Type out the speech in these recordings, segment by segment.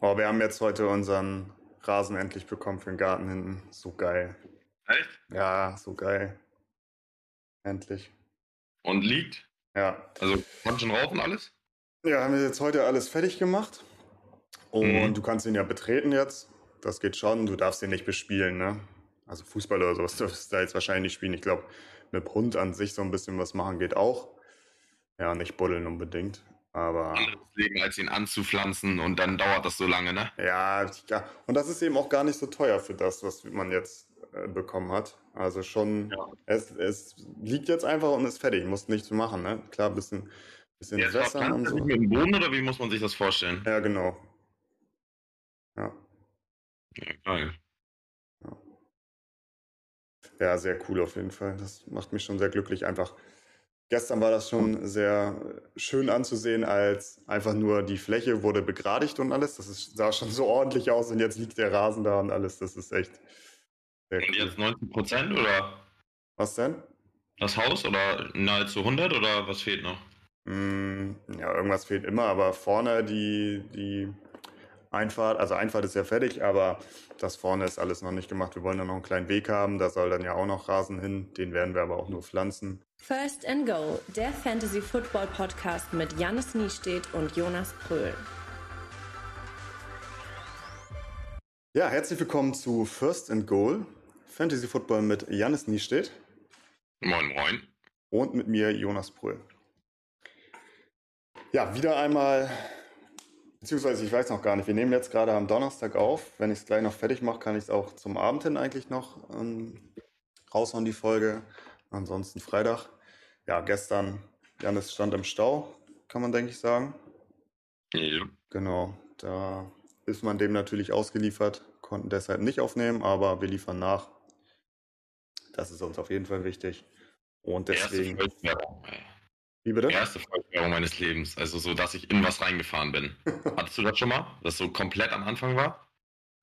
Oh, wir haben jetzt heute unseren Rasen endlich bekommen für den Garten hinten. So geil. Echt? Ja, so geil. Endlich. Und liegt? Ja. Also kann schon rauchen alles? Ja, haben wir jetzt heute alles fertig gemacht. Und Mhm. du kannst ihn ja betreten jetzt. Das geht schon. Du darfst ihn nicht bespielen, ne? Also Fußball oder sowas darfst du da jetzt wahrscheinlich nicht spielen. Ich glaube, mit Hund an sich so ein bisschen was machen geht auch. Ja, nicht buddeln unbedingt. Aber Anderes Leben, als ihn anzupflanzen und dann dauert das so lange, ne? ja, ja, und das ist eben auch gar nicht so teuer für das, was man jetzt äh, bekommen hat. Also schon, Ja. es, es liegt jetzt einfach und ist fertig. Musst nichts machen, ne? Klar, bisschen, bisschen Jetzt wässern und so. mit dem Boden oder wie muss man sich das vorstellen? Ja, genau. Ja. Ja, geil. Ja, sehr cool auf jeden Fall. Das macht mich schon sehr glücklich. Einfach gestern war das schon sehr schön anzusehen, als einfach nur die Fläche wurde begradigt und alles. Das ist, sah schon so ordentlich aus und jetzt liegt der Rasen da und alles. Das ist echt sehr Und cool. jetzt 90 Prozent oder Was denn? das Haus oder nahezu 100 oder was fehlt noch? Mm, ja, irgendwas fehlt immer, aber vorne die, die Einfahrt, also Einfahrt ist ja fertig, aber das vorne ist alles noch nicht gemacht. Wir wollen da noch einen kleinen Weg haben, da soll dann ja auch noch Rasen hin, den werden wir aber auch nur pflanzen. First and Go, der Fantasy Football Podcast mit Jannis Niestedt und Jonas Pröhl. Ja, herzlich willkommen zu First and Goal, Fantasy Football mit Jannis Niestedt Moin, moin. und mit mir Jonas Brüll. Ja, wieder einmal, beziehungsweise ich weiß noch gar nicht, wir nehmen jetzt gerade am Donnerstag auf. Wenn ich es gleich noch fertig mache, kann ich es auch zum Abend hin eigentlich noch ähm, raushauen, die Folge. Ansonsten Freitag. Ja, gestern, Janis stand im Stau, kann man denke ich sagen. Ja. Genau, da ist man dem natürlich ausgeliefert, konnten deshalb nicht aufnehmen, aber wir liefern nach. Das ist uns auf jeden Fall wichtig. Und Erste deswegen, wie bitte? Erste Vollsperrung meines Lebens. Also so, dass ich in was reingefahren bin. Hattest du das schon mal? Das so komplett am Anfang war?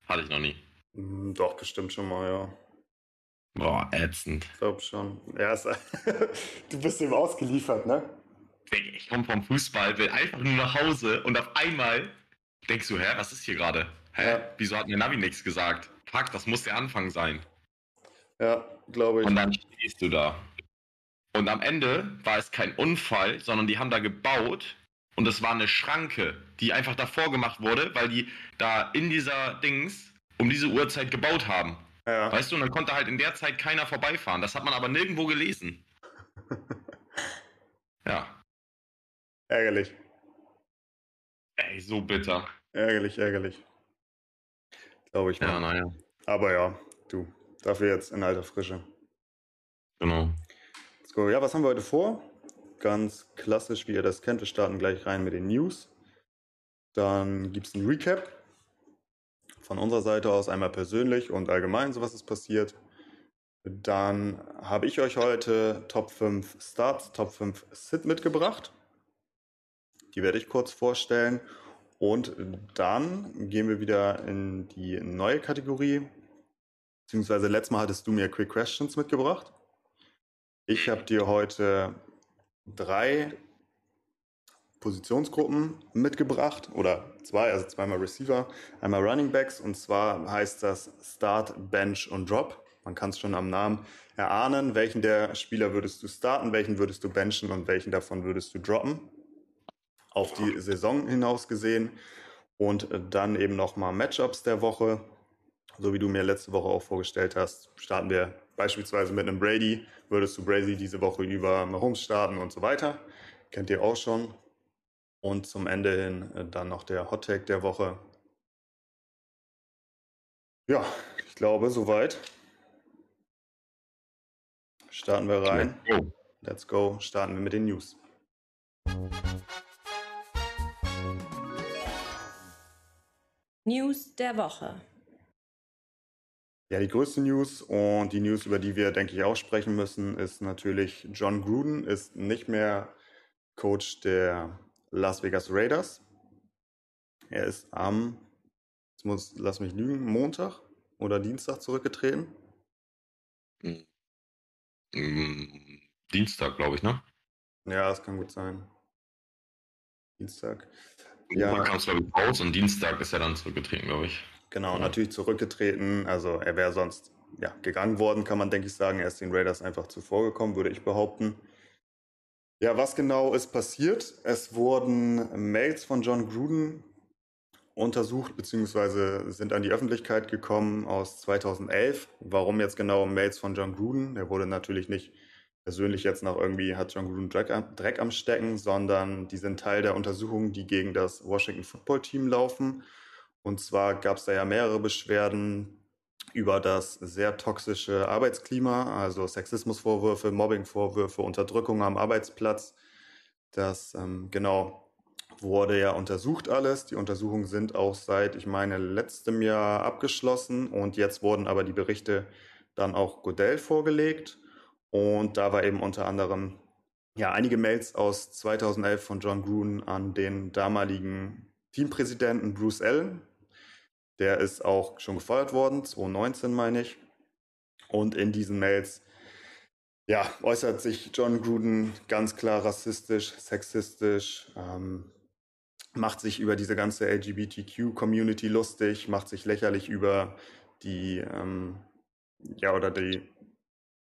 Hatte ich noch nie. Hm, Doch, bestimmt schon mal, ja. Boah, ätzend. Ich glaube schon. Ja, es, du bist dem ausgeliefert, ne? Ich komme vom Fußball, will einfach nur nach Hause und auf einmal denkst du, hä, was ist hier gerade? Hä? Ja. Wieso hat mir Navi nichts gesagt? Fuck, das muss der Anfang sein. Ja, glaube ich. Und dann stehst du da. Und am Ende war es kein Unfall, sondern die haben da gebaut und es war eine Schranke, die einfach davor gemacht wurde, weil die da in dieser Dings um diese Uhrzeit gebaut haben. Ja, Weißt du, und dann konnte halt in der Zeit keiner vorbeifahren. Das hat man aber nirgendwo gelesen. Ja. ärgerlich. Ey, so bitter. Ärgerlich, ärgerlich. Glaube ich Ja, mal. naja. Aber ja, du, dafür jetzt in alter Frische. Genau. Let's go. Ja, was haben wir heute vor? Ganz klassisch, wie ihr das kennt. Wir starten gleich rein mit den News. Dann gibt es ein Recap von unserer Seite aus, einmal persönlich und allgemein, so was ist passiert. Dann habe ich euch heute Top 5 Starts, Top 5 Sit mitgebracht. Die werde ich kurz vorstellen. Und dann gehen wir wieder in die neue Kategorie. Beziehungsweise letztes Mal hattest du mir Quick Questions mitgebracht. Ich habe dir heute drei Positionsgruppen mitgebracht oder zwei, also zweimal Receiver, einmal Running Backs und zwar heißt das Start, Bench und Drop. Man kann es schon am Namen erahnen, welchen der Spieler würdest du starten, welchen würdest du benchen und welchen davon würdest du droppen. Auf die Saison hinaus gesehen und dann eben nochmal Matchups der Woche. So wie du mir letzte Woche auch vorgestellt hast, starten wir beispielsweise mit einem Brady. Würdest du Brady diese Woche über Mahomes starten und so weiter. Kennt ihr auch schon. Und zum Ende hin äh, dann noch der Hot Take der Woche. Ja, ich glaube, soweit. Starten wir rein. Let's go. Starten wir mit den News. News der Woche. Ja, die größte News und die News, über die wir, denke ich, auch sprechen müssen, ist natürlich, John Gruden ist nicht mehr Coach der Las Vegas Raiders. Er ist am, jetzt muss, lass mich lügen, Montag oder Dienstag zurückgetreten. Mm, Dienstag, glaube ich, ne? Ja, das kann gut sein. Dienstag. Ja, kam es glaube ich raus und Dienstag ist er dann zurückgetreten, glaube ich. Genau, ja. natürlich zurückgetreten. Also er wäre sonst ja, gegangen worden, kann man denke ich sagen. Er ist den Raiders einfach zuvor gekommen, würde ich behaupten. Ja, was genau ist passiert? Es wurden Mails von John Gruden untersucht bzw. sind an die Öffentlichkeit gekommen aus 2011. Warum jetzt genau Mails von John Gruden? Der wurde natürlich nicht persönlich jetzt noch irgendwie, hat John Gruden Dreck, Dreck am Stecken, sondern die sind Teil der Untersuchungen, die gegen das Washington Football Team laufen. Und zwar gab es da ja mehrere Beschwerden über das sehr toxische Arbeitsklima, also Sexismusvorwürfe, Mobbingvorwürfe, Unterdrückung am Arbeitsplatz. Das ähm, genau wurde ja untersucht alles. Die Untersuchungen sind auch seit, ich meine, letztem Jahr abgeschlossen und jetzt wurden aber die Berichte dann auch Godell vorgelegt. Und da war eben unter anderem ja einige Mails aus 2011 von John Gruden an den damaligen Teampräsidenten Bruce Allen, der ist auch schon gefeuert worden, 2019 meine ich. Und in diesen Mails ja, äußert sich John Gruden ganz klar rassistisch, sexistisch, ähm, macht sich über diese ganze LGBTQ-Community lustig, macht sich lächerlich über die, ähm, ja, oder die,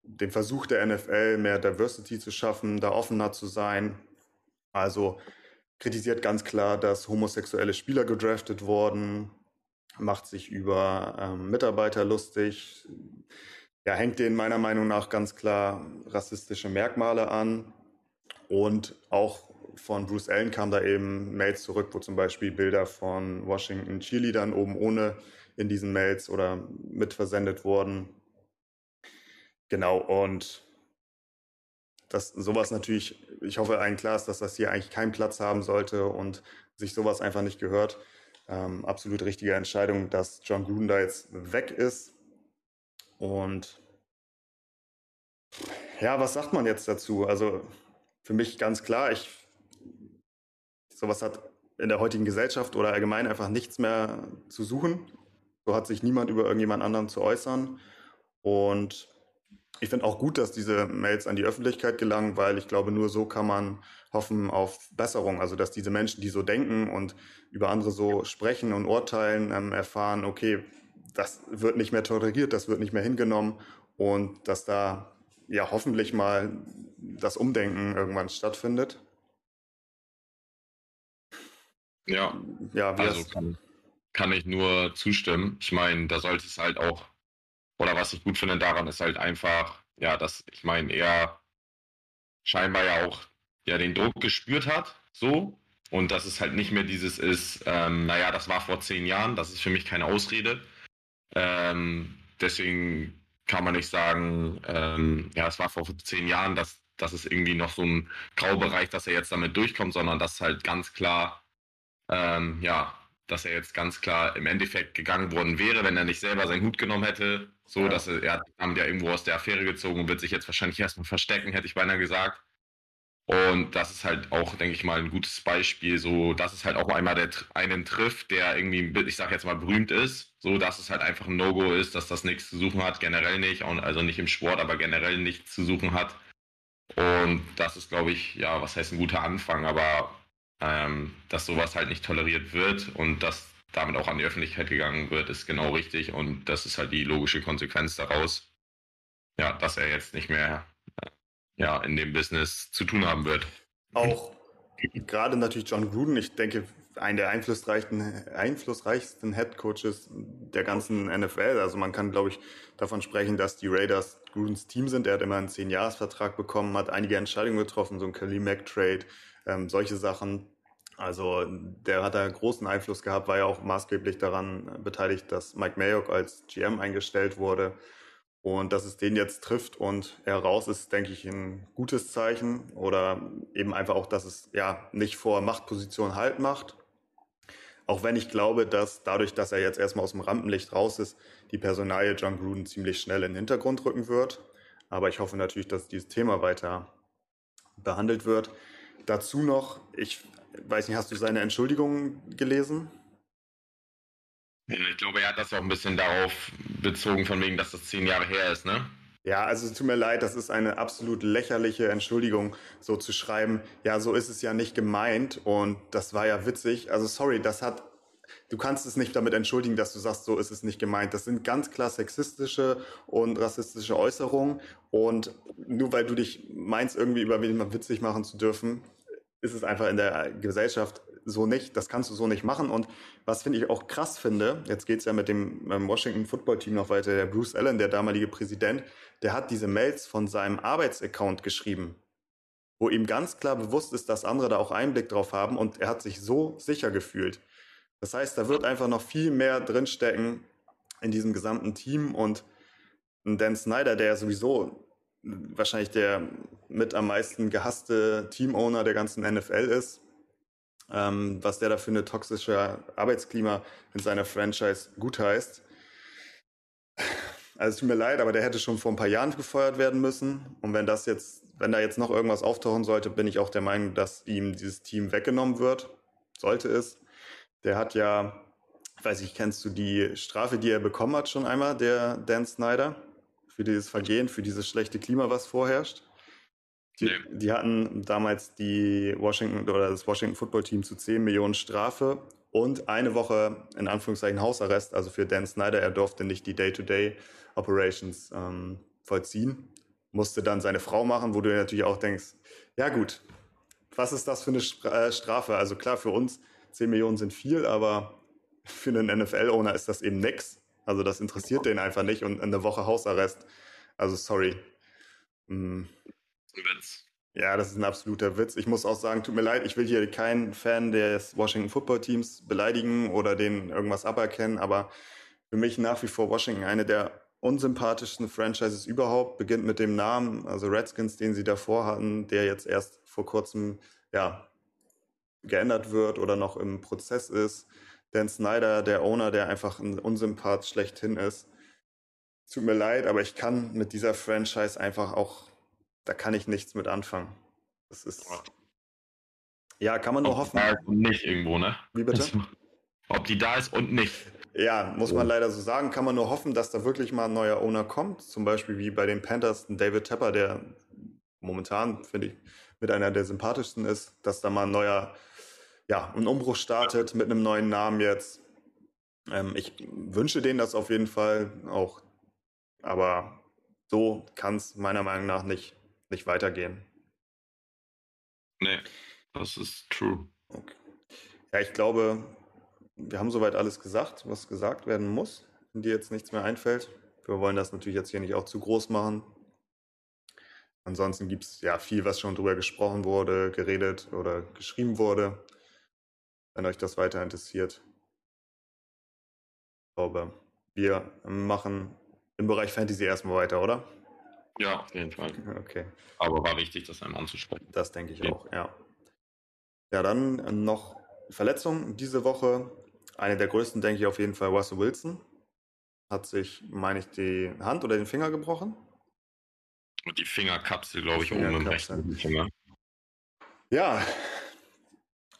den Versuch der NFL, mehr Diversity zu schaffen, da offener zu sein. Also kritisiert ganz klar, dass homosexuelle Spieler gedraftet wurden, macht sich über ähm, Mitarbeiter lustig, ja, hängt denen meiner Meinung nach ganz klar rassistische Merkmale an. Und auch von Bruce Allen kam da eben Mails zurück, wo zum Beispiel Bilder von Washington Cheerleadern oben ohne in diesen Mails oder mitversendet wurden. Genau, und dass sowas natürlich, ich hoffe allen klar ist, dass das hier eigentlich keinen Platz haben sollte und sich sowas einfach nicht gehört ähm, absolut richtige Entscheidung, dass John Gruden da jetzt weg ist. Und ja, was sagt man jetzt dazu? Also für mich ganz klar, ich sowas hat in der heutigen Gesellschaft oder allgemein einfach nichts mehr zu suchen. So hat sich niemand über irgendjemand anderen zu äußern. Und ich finde auch gut, dass diese Mails an die Öffentlichkeit gelangen, weil ich glaube, nur so kann man hoffen auf Besserung. Also, dass diese Menschen, die so denken und über andere so sprechen und urteilen, ähm, erfahren, okay, das wird nicht mehr toleriert, das wird nicht mehr hingenommen und dass da ja hoffentlich mal das Umdenken irgendwann stattfindet. Ja, ja also kann, kann ich nur zustimmen. Ich meine, da sollte es halt auch oder was ich gut finde daran ist halt einfach, ja, dass ich meine, er scheinbar ja auch ja den Druck gespürt hat, so. Und dass es halt nicht mehr dieses ist, ähm, naja, das war vor zehn Jahren, das ist für mich keine Ausrede. Ähm, deswegen kann man nicht sagen, ähm, ja, es war vor zehn Jahren, dass das ist irgendwie noch so ein Graubereich, dass er jetzt damit durchkommt, sondern dass halt ganz klar, ähm, ja, dass er jetzt ganz klar im Endeffekt gegangen worden wäre, wenn er nicht selber seinen Hut genommen hätte. So, ja. dass er, er hat ja irgendwo aus der Affäre gezogen und wird sich jetzt wahrscheinlich erstmal verstecken, hätte ich beinahe gesagt. Und das ist halt auch, denke ich mal, ein gutes Beispiel. So, dass es halt auch einmal der, einen trifft, der irgendwie, ich sage jetzt mal, berühmt ist. So, dass es halt einfach ein No-Go ist, dass das nichts zu suchen hat, generell nicht. Also nicht im Sport, aber generell nichts zu suchen hat. Und das ist, glaube ich, ja, was heißt ein guter Anfang, aber ähm, dass sowas halt nicht toleriert wird und dass damit auch an die Öffentlichkeit gegangen wird, ist genau richtig. Und das ist halt die logische Konsequenz daraus, ja, dass er jetzt nicht mehr ja, in dem Business zu tun haben wird. Auch gerade natürlich John Gruden, ich denke, einer der einflussreichsten, einflussreichsten Head Coaches der ganzen NFL. Also man kann, glaube ich, davon sprechen, dass die Raiders Grudens Team sind. Er hat immer einen Zehn-Jahres-Vertrag bekommen, hat einige Entscheidungen getroffen, so ein Khalil Mack Trade, ähm, solche Sachen. Also der hat da großen Einfluss gehabt, war ja auch maßgeblich daran beteiligt, dass Mike Mayock als GM eingestellt wurde. Und dass es den jetzt trifft und er raus ist, denke ich, ein gutes Zeichen. Oder eben einfach auch, dass es ja nicht vor Machtposition Halt macht. Auch wenn ich glaube, dass dadurch, dass er jetzt erstmal aus dem Rampenlicht raus ist, die Personalie John Gruden ziemlich schnell in den Hintergrund rücken wird. Aber ich hoffe natürlich, dass dieses Thema weiter behandelt wird. Dazu noch, ich weiß nicht, hast du seine Entschuldigung gelesen? Ich glaube, er hat das auch ein bisschen darauf bezogen, von wegen, dass das zehn Jahre her ist, ne? Ja, also tut mir leid, das ist eine absolut lächerliche Entschuldigung, so zu schreiben, ja, so ist es ja nicht gemeint und das war ja witzig. Also sorry, das hat, du kannst es nicht damit entschuldigen, dass du sagst, so ist es nicht gemeint. Das sind ganz klar sexistische und rassistische Äußerungen und nur weil du dich meinst, irgendwie über wen witzig machen zu dürfen, ist es einfach in der Gesellschaft so nicht. Das kannst du so nicht machen. Und was finde ich auch krass finde, jetzt geht es ja mit dem ähm, Washington Football Team noch weiter, der Bruce Allen, der damalige Präsident, der hat diese Mails von seinem Arbeitsaccount geschrieben, wo ihm ganz klar bewusst ist, dass andere da auch Einblick drauf haben und er hat sich so sicher gefühlt. Das heißt, da wird einfach noch viel mehr drinstecken in diesem gesamten Team und Dan Snyder, der sowieso wahrscheinlich der mit am meisten gehasste Teamowner der ganzen NFL ist, ähm, was der da für eine toxische Arbeitsklima in seiner Franchise gutheißt. Also es tut mir leid, aber der hätte schon vor ein paar Jahren gefeuert werden müssen. Und wenn das jetzt, wenn da jetzt noch irgendwas auftauchen sollte, bin ich auch der Meinung, dass ihm dieses Team weggenommen wird. Sollte es. Der hat ja, weiß ich, kennst du die Strafe, die er bekommen hat schon einmal, der Dan Snyder, für dieses Vergehen, für dieses schlechte Klima, was vorherrscht? Die, nee. die, hatten damals die Washington oder das Washington Football Team zu 10 Millionen Strafe und eine Woche in Anführungszeichen Hausarrest, also für Dan Snyder, er durfte nicht die Day-to-Day Operations ähm, vollziehen, musste dann seine Frau machen, wo du natürlich auch denkst, ja gut, was ist das für eine äh, Strafe? Also klar, für uns 10 Millionen sind viel, aber für einen NFL-Owner ist das eben nix. Also das interessiert den einfach nicht und eine Woche Hausarrest. Also sorry. Hm. Witz. Ja, das ist ein absoluter Witz. Ich muss auch sagen, tut mir leid, ich will hier keinen Fan des Washington Football Teams beleidigen oder denen irgendwas aberkennen, aber für mich nach wie vor Washington eine der unsympathischsten Franchises überhaupt. Beginnt mit dem Namen, also Redskins, den sie davor hatten, der jetzt erst vor kurzem ja, geändert wird oder noch im Prozess ist. Dan Snyder, der Owner, der einfach ein Unsympath schlechthin ist. Tut mir leid, aber ich kann mit dieser Franchise einfach auch da kann ich nichts mit anfangen. Das ist. Ja, kann man nur Ob hoffen. Da ist und nicht irgendwo, ne? Wie bitte? Ob die da ist und nicht. Ja, muss man leider so sagen. Kann man nur hoffen, dass da wirklich mal ein neuer Owner kommt. Zum Beispiel wie bei den Panthers, David Tepper, der momentan, finde ich, mit einer der sympathischsten ist, dass da mal ein neuer, ja, ein Umbruch startet mit einem neuen Namen jetzt. Ähm, ich wünsche denen das auf jeden Fall auch. Aber so kann es meiner Meinung nach nicht nicht weitergehen. Nee, das ist true. Okay. Ja, ich glaube, wir haben soweit alles gesagt, was gesagt werden muss, wenn dir jetzt nichts mehr einfällt. Wir wollen das natürlich jetzt hier nicht auch zu groß machen. Ansonsten gibt es ja viel, was schon drüber gesprochen wurde, geredet oder geschrieben wurde. Wenn euch das weiter interessiert. Ich glaube, wir machen im Bereich Fantasy erstmal weiter, oder? Ja, auf jeden Fall. Okay. Aber war wichtig, das einmal anzusprechen. Das denke ich ja. auch, ja. Ja, dann noch Verletzung diese Woche. Eine der größten, denke ich auf jeden Fall, Russell Wilson. Hat sich, meine ich, die Hand oder den Finger gebrochen. Und die Fingerkapsel, glaube ich, oben im rechten Finger. Ja,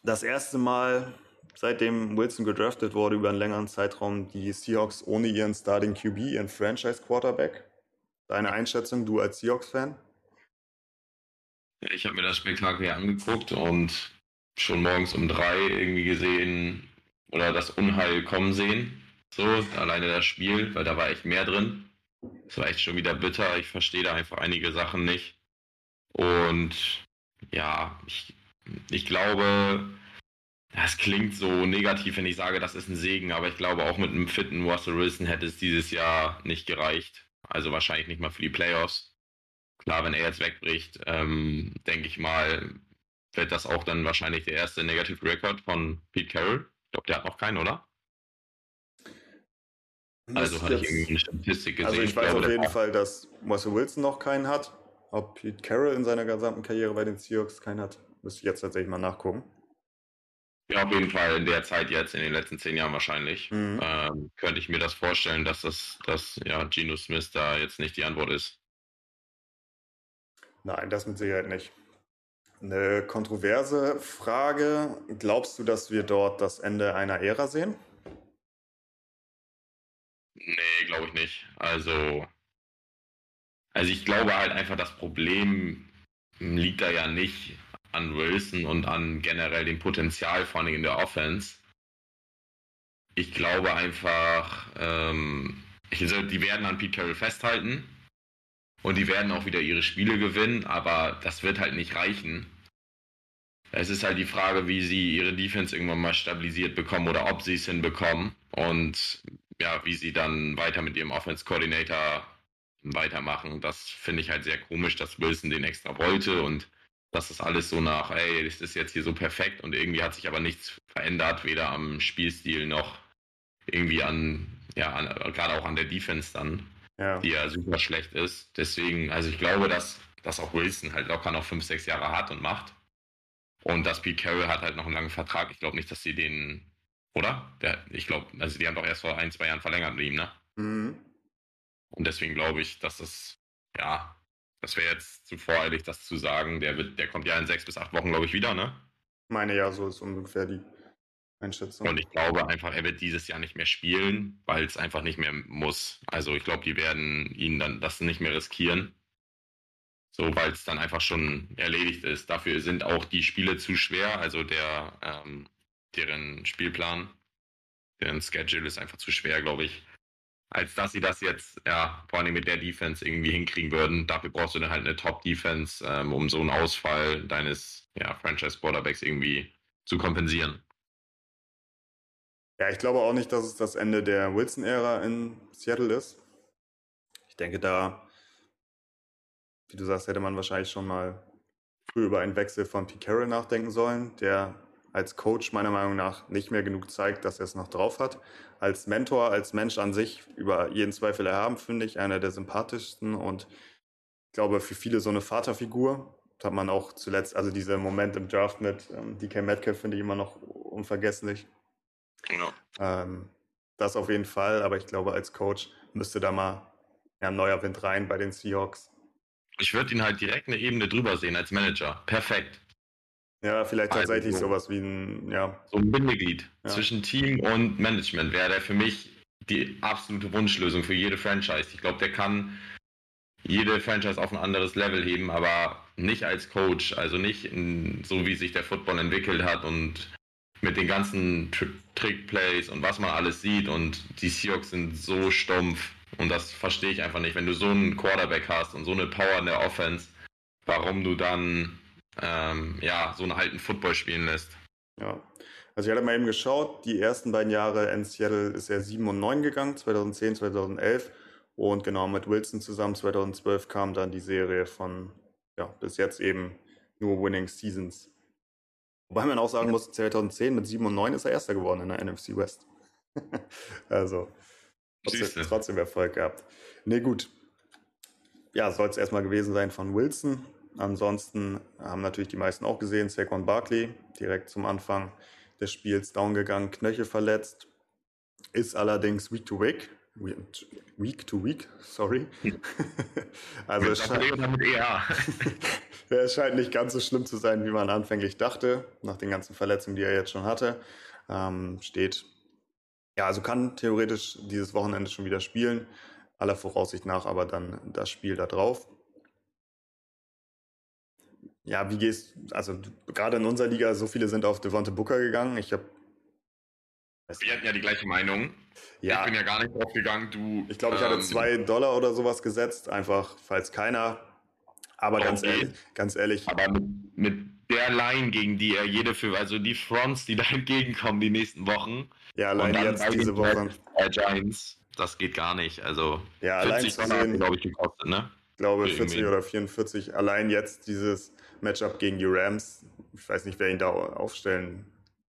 das erste Mal, seitdem Wilson gedraftet wurde, über einen längeren Zeitraum, die Seahawks ohne ihren Starting QB, ihren Franchise Quarterback. Deine Einschätzung, du als Seahawks-Fan? Ich habe mir das Spektakel angeguckt und schon morgens um drei irgendwie gesehen oder das Unheil kommen sehen. So, alleine das Spiel, weil da war echt mehr drin. Das war echt schon wieder bitter. Ich verstehe da einfach einige Sachen nicht. Und ja, ich, ich glaube, das klingt so negativ, wenn ich sage, das ist ein Segen, aber ich glaube, auch mit einem fitten Russell Wilson hätte es dieses Jahr nicht gereicht. Also wahrscheinlich nicht mal für die Playoffs. Klar, wenn er jetzt wegbricht, ähm, denke ich mal, wird das auch dann wahrscheinlich der erste Negative Record von Pete Carroll. Ich glaube, der hat noch keinen, oder? Also hatte ich irgendwie eine Statistik gesehen. Also ich, ich weiß glaube, auf jeden Fall, dass Russell Wilson noch keinen hat. Ob Pete Carroll in seiner gesamten Karriere bei den Seahawks keinen hat, müsste ich jetzt tatsächlich mal nachgucken. Ja, auf jeden Fall in der Zeit jetzt, in den letzten zehn Jahren wahrscheinlich, mhm. ähm, könnte ich mir das vorstellen, dass das, dass ja, Geno Smith da jetzt nicht die Antwort ist. Nein, das mit Sicherheit nicht. Eine kontroverse Frage. Glaubst du, dass wir dort das Ende einer Ära sehen? Nee, glaube ich nicht. Also, Also ich glaube halt einfach, das Problem liegt da ja nicht an Wilson und an generell dem Potenzial, vor allem in der Offense. Ich glaube einfach, ähm, ich, die werden an Pete Carroll festhalten und die werden auch wieder ihre Spiele gewinnen, aber das wird halt nicht reichen. Es ist halt die Frage, wie sie ihre Defense irgendwann mal stabilisiert bekommen oder ob sie es hinbekommen und ja, wie sie dann weiter mit ihrem Offense Coordinator weitermachen. Das finde ich halt sehr komisch, dass Wilson den extra wollte und dass das alles so nach, ey, das ist jetzt hier so perfekt und irgendwie hat sich aber nichts verändert, weder am Spielstil noch irgendwie an, ja, an, gerade auch an der Defense dann, ja. die ja super schlecht ist. Deswegen, also ich glaube, dass, dass auch Wilson halt locker noch fünf, sechs Jahre hat und macht. Und dass Pete Carroll hat halt noch einen langen Vertrag. Ich glaube nicht, dass sie den, oder? Der, ich glaube, also die haben doch erst vor ein, zwei Jahren verlängert mit ihm, ne? Mhm. Und deswegen glaube ich, dass das, ja, das wäre jetzt zu voreilig, das zu sagen. Der, wird, der kommt ja in sechs bis acht Wochen, glaube ich, wieder, ne? Meine ja, so ist ungefähr die Einschätzung. Und ich glaube einfach, er wird dieses Jahr nicht mehr spielen, weil es einfach nicht mehr muss. Also ich glaube, die werden ihn dann das nicht mehr riskieren. So, weil es dann einfach schon erledigt ist. Dafür sind auch die Spiele zu schwer, also der, ähm, deren Spielplan, deren Schedule ist einfach zu schwer, glaube ich als dass sie das jetzt, ja, vor allem mit der Defense irgendwie hinkriegen würden. Dafür brauchst du dann halt eine Top-Defense, ähm, um so einen Ausfall deines ja, Franchise-Quarterbacks irgendwie zu kompensieren. Ja, ich glaube auch nicht, dass es das Ende der Wilson-Ära in Seattle ist. Ich denke, da, wie du sagst, hätte man wahrscheinlich schon mal früh über einen Wechsel von Pete Carroll nachdenken sollen, der als Coach meiner Meinung nach nicht mehr genug zeigt, dass er es noch drauf hat. Als Mentor, als Mensch an sich über jeden Zweifel erhaben, finde ich einer der sympathischsten und ich glaube für viele so eine Vaterfigur. Das hat man auch zuletzt, also dieser Moment im Draft mit ähm, DK Metcalf finde ich immer noch unvergesslich. Genau. Ähm, das auf jeden Fall, aber ich glaube als Coach müsste da mal ja, ein neuer Wind rein bei den Seahawks. Ich würde ihn halt direkt eine Ebene drüber sehen als Manager. Perfekt. Ja, vielleicht also tatsächlich also, sowas wie ein, ja. So ein Bindeglied ja. zwischen Team und Management wäre der für mich die absolute Wunschlösung für jede Franchise. Ich glaube, der kann jede Franchise auf ein anderes Level heben, aber nicht als Coach, also nicht in, so wie sich der Football entwickelt hat und mit den ganzen Tri Trickplays und was man alles sieht und die Seahawks sind so stumpf und das verstehe ich einfach nicht. Wenn du so einen Quarterback hast und so eine Power in der Offense, warum du dann ähm, ja, so einen alten Football spielen lässt. Ja, also ich hatte mal eben geschaut, die ersten beiden Jahre in Seattle ist er 7 und 9 gegangen, 2010, 2011. Und genau mit Wilson zusammen 2012 kam dann die Serie von, ja, bis jetzt eben nur Winning Seasons. Wobei man auch sagen muss, 2010 mit 7 und 9 ist er Erster geworden in der NFC West. also trotzdem, trotzdem Erfolg gehabt. Nee, gut. Ja, soll es erstmal gewesen sein von Wilson. Ansonsten haben natürlich die meisten auch gesehen, Saquon Barkley direkt zum Anfang des Spiels down gegangen, Knöchel verletzt, ist allerdings Week to Week, Week to Week, sorry. also es scheint, es scheint nicht ganz so schlimm zu sein, wie man anfänglich dachte, nach den ganzen Verletzungen, die er jetzt schon hatte. Ähm, steht, ja, also kann theoretisch dieses Wochenende schon wieder spielen, aller Voraussicht nach aber dann das Spiel da drauf. Ja, wie gehst also gerade in unserer Liga, so viele sind auf Devonte Booker gegangen. Ich habe wir hatten ja die gleiche Meinung. Ja. Ich bin ja gar nicht drauf gegangen. Du, ich glaube, ich hatte ähm, zwei Dollar oder sowas gesetzt, einfach falls keiner. Aber okay. ganz ehrlich, ganz ehrlich. Aber mit, mit, der Line, gegen die er jede für, also die Fronts, die da entgegenkommen die nächsten Wochen. Ja, allein jetzt diese Woche. Giants, das geht gar nicht. Also ja, 40 Dollar, glaube ich, gekostet, ne? Ich glaube 40 oder 44. Allein jetzt dieses Matchup gegen die Rams. Ich weiß nicht, wer ihn da aufstellen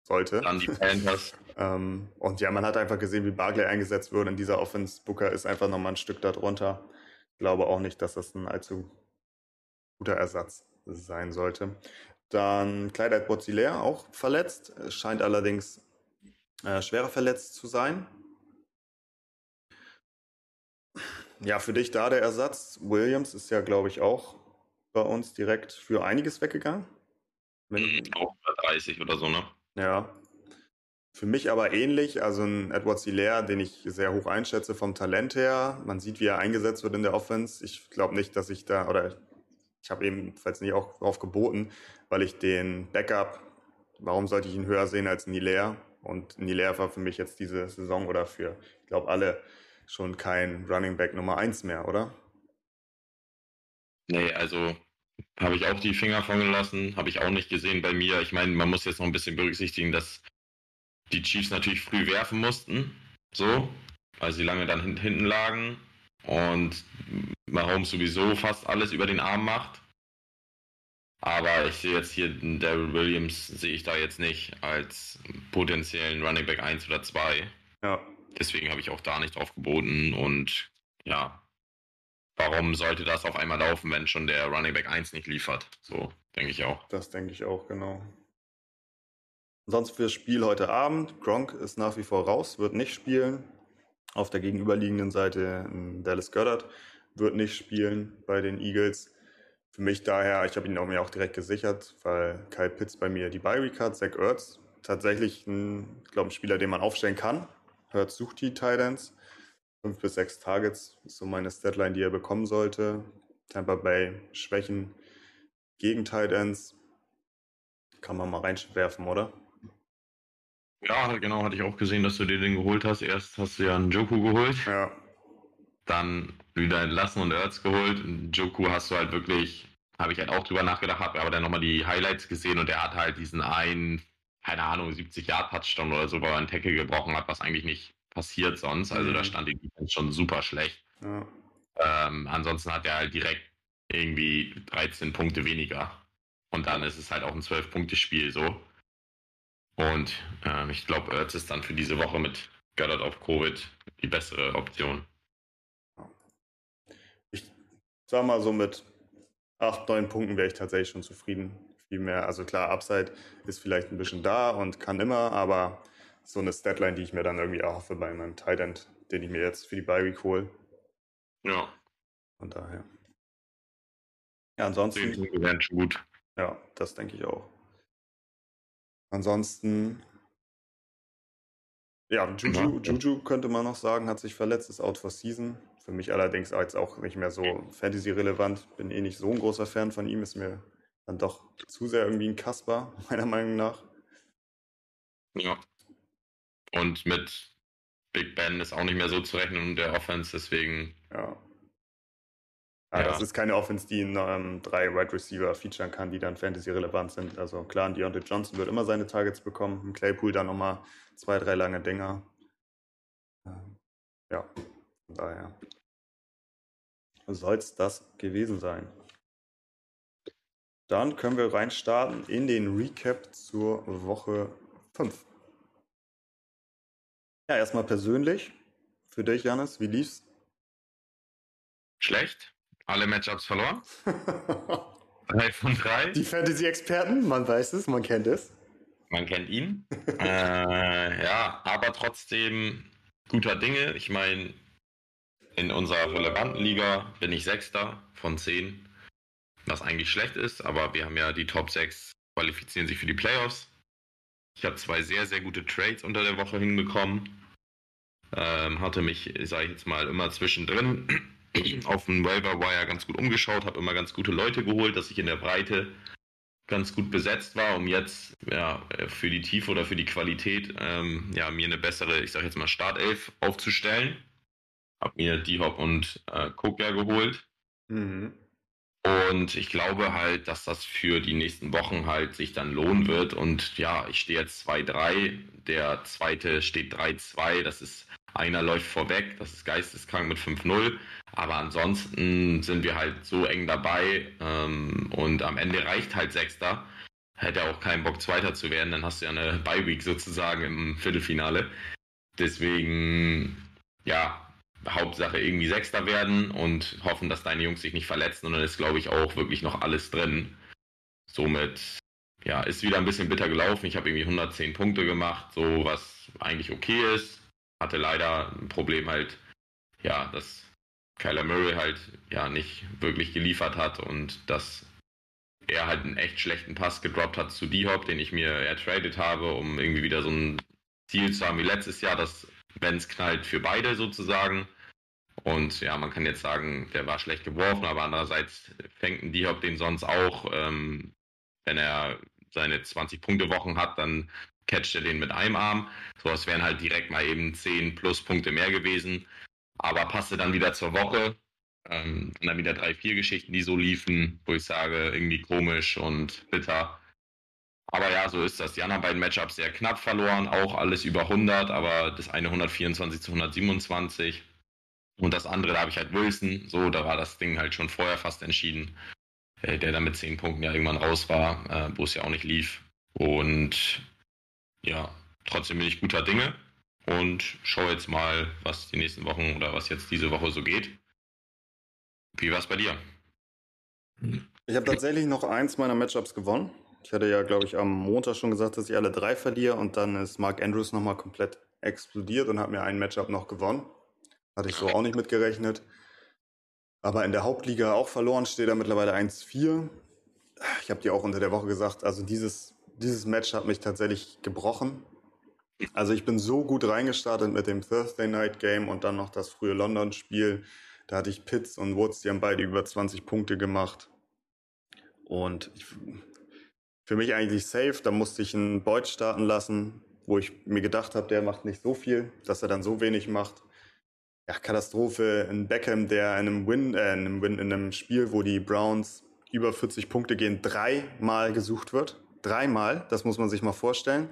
sollte. Dann die Panthers. ähm, und ja, man hat einfach gesehen, wie Barclay eingesetzt wurde in dieser Offense. Booker ist einfach nochmal ein Stück darunter. Ich glaube auch nicht, dass das ein allzu guter Ersatz sein sollte. Dann Clyde Botzilär auch verletzt, scheint allerdings äh, schwerer verletzt zu sein. Ja, für dich da der Ersatz. Williams ist ja, glaube ich, auch bei uns direkt für einiges weggegangen. Wenn, auch bei 30 oder so, ne? Ja. Für mich aber ähnlich, also ein Edward Hilaire, den ich sehr hoch einschätze vom Talent her. Man sieht, wie er eingesetzt wird in der Offense. Ich glaube nicht, dass ich da, oder ich habe ebenfalls nicht auch darauf geboten, weil ich den Backup, warum sollte ich ihn höher sehen als Hilaire? Und Hilaire war für mich jetzt diese Saison oder für, ich glaube, alle schon kein Running Back Nummer 1 mehr, oder? Nee, also habe ich auch die Finger von gelassen, habe ich auch nicht gesehen bei mir. Ich meine, man muss jetzt noch ein bisschen berücksichtigen, dass die Chiefs natürlich früh werfen mussten, so, weil sie lange dann hinten lagen und Mahomes sowieso fast alles über den Arm macht. Aber ich sehe jetzt hier Daryl Williams, sehe ich da jetzt nicht als potenziellen Running Back 1 oder 2. Ja. Deswegen habe ich auch da nicht drauf geboten und ja, warum sollte das auf einmal laufen, wenn schon der Running Back 1 nicht liefert? So, denke ich auch. Das denke ich auch, genau. Sonst fürs Spiel heute Abend. Gronk ist nach wie vor raus, wird nicht spielen. Auf der gegenüberliegenden Seite Dallas Goddard wird nicht spielen bei den Eagles. Für mich daher, ich habe ihn auch mir auch direkt gesichert, weil Kyle Pitts bei mir die Bye-Week hat, Zach Ertz. Tatsächlich ein, ich glaube, ein Spieler, den man aufstellen kann. Ertz sucht die Titans. Fünf bis sechs Targets ist so meine Statline, die er bekommen sollte. Tampa Bay Schwächen gegen Titans. Kann man mal reinwerfen, oder? Ja, genau, hatte ich auch gesehen, dass du dir den geholt hast. Erst hast du ja einen Joku geholt. Ja. Dann wieder entlassen und Erz geholt. Und Joku hast du halt wirklich, habe ich halt auch drüber nachgedacht, habe aber dann nochmal die Highlights gesehen und er hat halt diesen einen, keine Ahnung, 70 Yard Touchdown oder so, weil er einen Tackle gebrochen hat, was eigentlich nicht passiert sonst. Also mhm. da stand die Defense schon super schlecht. Ja. Ähm, ansonsten hat er halt direkt irgendwie 13 Punkte weniger. Und dann ist es halt auch ein 12-Punkte-Spiel so. Und äh, ich glaube, Erz ist dann für diese Woche mit Goddard auf Covid die bessere Option. Ich sag mal so mit 8, 9 Punkten wäre ich tatsächlich schon zufrieden. Viel mehr, also klar, Upside ist vielleicht ein bisschen da und kann immer, aber so eine Statline, die ich mir dann irgendwie erhoffe bei meinem Tight End, den ich mir jetzt für die Bye hole. Ja. Von daher. Ja, ansonsten. Werden schon gut. Ja, das denke ich auch. Ansonsten, ja, Juju, Juju könnte man noch sagen, hat sich verletzt, ist out for season. Für mich allerdings als auch nicht mehr so Fantasy-relevant. Bin eh nicht so ein großer Fan von ihm, ist mir dann doch zu sehr irgendwie ein Kasper, meiner Meinung nach. Ja. Und mit Big Ben ist auch nicht mehr so zu rechnen und der Offense, deswegen. Ja. Ja, das ist keine Offense, die in, ähm, drei Wide Receiver featuren kann, die dann Fantasy-relevant sind. Also klar, Deontay Johnson wird immer seine Targets bekommen. Im Claypool dann nochmal zwei, drei lange Dinger. Ähm, ja, von daher soll es das gewesen sein. Dann können wir reinstarten in den Recap zur Woche 5. Ja, erstmal persönlich. Für dich, Janis, wie lief's? Schlecht. Alle Matchups verloren. drei von drei. Die Fantasy-Experten, man weiß es, man kennt es. Man kennt ihn. äh, ja, aber trotzdem guter Dinge. Ich meine, in unserer relevanten Liga bin ich Sechster von zehn, was eigentlich schlecht ist, aber wir haben ja die Top 6 qualifizieren sich für die Playoffs. Ich habe zwei sehr, sehr gute Trades unter der Woche hinbekommen. Ähm, hatte mich, sage ich jetzt mal, immer zwischendrin auf dem Waiver Wire ganz gut umgeschaut, habe immer ganz gute Leute geholt, dass ich in der Breite ganz gut besetzt war, um jetzt ja, für die Tiefe oder für die Qualität ähm, ja, mir eine bessere, ich sage jetzt mal, Startelf aufzustellen. Habe mir D-Hop und äh, Kokia geholt. Mhm. Und ich glaube halt, dass das für die nächsten Wochen halt sich dann lohnen wird. Und ja, ich stehe jetzt 2-3, der zweite steht 3-2. Das ist einer läuft vorweg, das ist geisteskrank mit 5-0. Aber ansonsten sind wir halt so eng dabei ähm, und am Ende reicht halt Sechster. Hätte auch keinen Bock, Zweiter zu werden, dann hast du ja eine Bye-Week sozusagen im Viertelfinale. Deswegen, ja, Hauptsache irgendwie Sechster werden und hoffen, dass deine Jungs sich nicht verletzen. Und dann ist, glaube ich, auch wirklich noch alles drin. Somit, ja, ist wieder ein bisschen bitter gelaufen. Ich habe irgendwie 110 Punkte gemacht, so was eigentlich okay ist hatte leider ein Problem halt, ja, dass Kyler Murray halt ja nicht wirklich geliefert hat und dass er halt einen echt schlechten Pass gedroppt hat zu D-Hop, den ich mir ertradet habe, um irgendwie wieder so einen Ziel zu haben wie letztes Jahr, dass wenn es knallt für beide sozusagen. Und ja, man kann jetzt sagen, der war schlecht geworfen, aber andererseits fängt ein Diop den sonst auch, ähm, wenn er seine 20-Punkte-Wochen hat, dann catcht er den mit einem Arm. So, es wären halt direkt mal eben 10 plus Punkte mehr gewesen. Aber passte dann wieder zur Woche. Ähm, und dann wieder drei, vier Geschichten, die so liefen, wo ich sage, irgendwie komisch und bitter. Aber ja, so ist das. Die anderen beiden Matchups sehr knapp verloren, auch alles über 100, aber das eine 124 zu 127. Und das andere, da habe ich halt Wilson. So, da war das Ding halt schon vorher fast entschieden. Äh, der dann mit 10 Punkten ja irgendwann raus war, äh, wo es ja auch nicht lief. Und ja, trotzdem bin ich guter Dinge und schaue jetzt mal, was die nächsten Wochen oder was jetzt diese Woche so geht. Wie war es bei dir? Ich habe tatsächlich noch eins meiner Matchups gewonnen. Ich hatte ja, glaube ich, am Montag schon gesagt, dass ich alle drei verliere und dann ist Mark Andrews nochmal komplett explodiert und hat mir ein Matchup noch gewonnen. Hatte ich so auch nicht mitgerechnet. Aber in der Hauptliga auch verloren, steht er mittlerweile 1-4. Ich habe dir auch unter der Woche gesagt, also dieses, dieses Match hat mich tatsächlich gebrochen. Also ich bin so gut reingestartet mit dem Thursday Night Game und dann noch das frühe London-Spiel. Da hatte ich Pitts und Woods, die haben beide über 20 Punkte gemacht. Und ich, für mich eigentlich safe. Da musste ich einen Beut starten lassen, wo ich mir gedacht habe, der macht nicht so viel, dass er dann so wenig macht. Ja, Katastrophe. Ein Beckham, der in einem Win, äh, in einem Win, in einem Spiel, wo die Browns über 40 Punkte gehen, dreimal gesucht wird. Dreimal, das muss man sich mal vorstellen.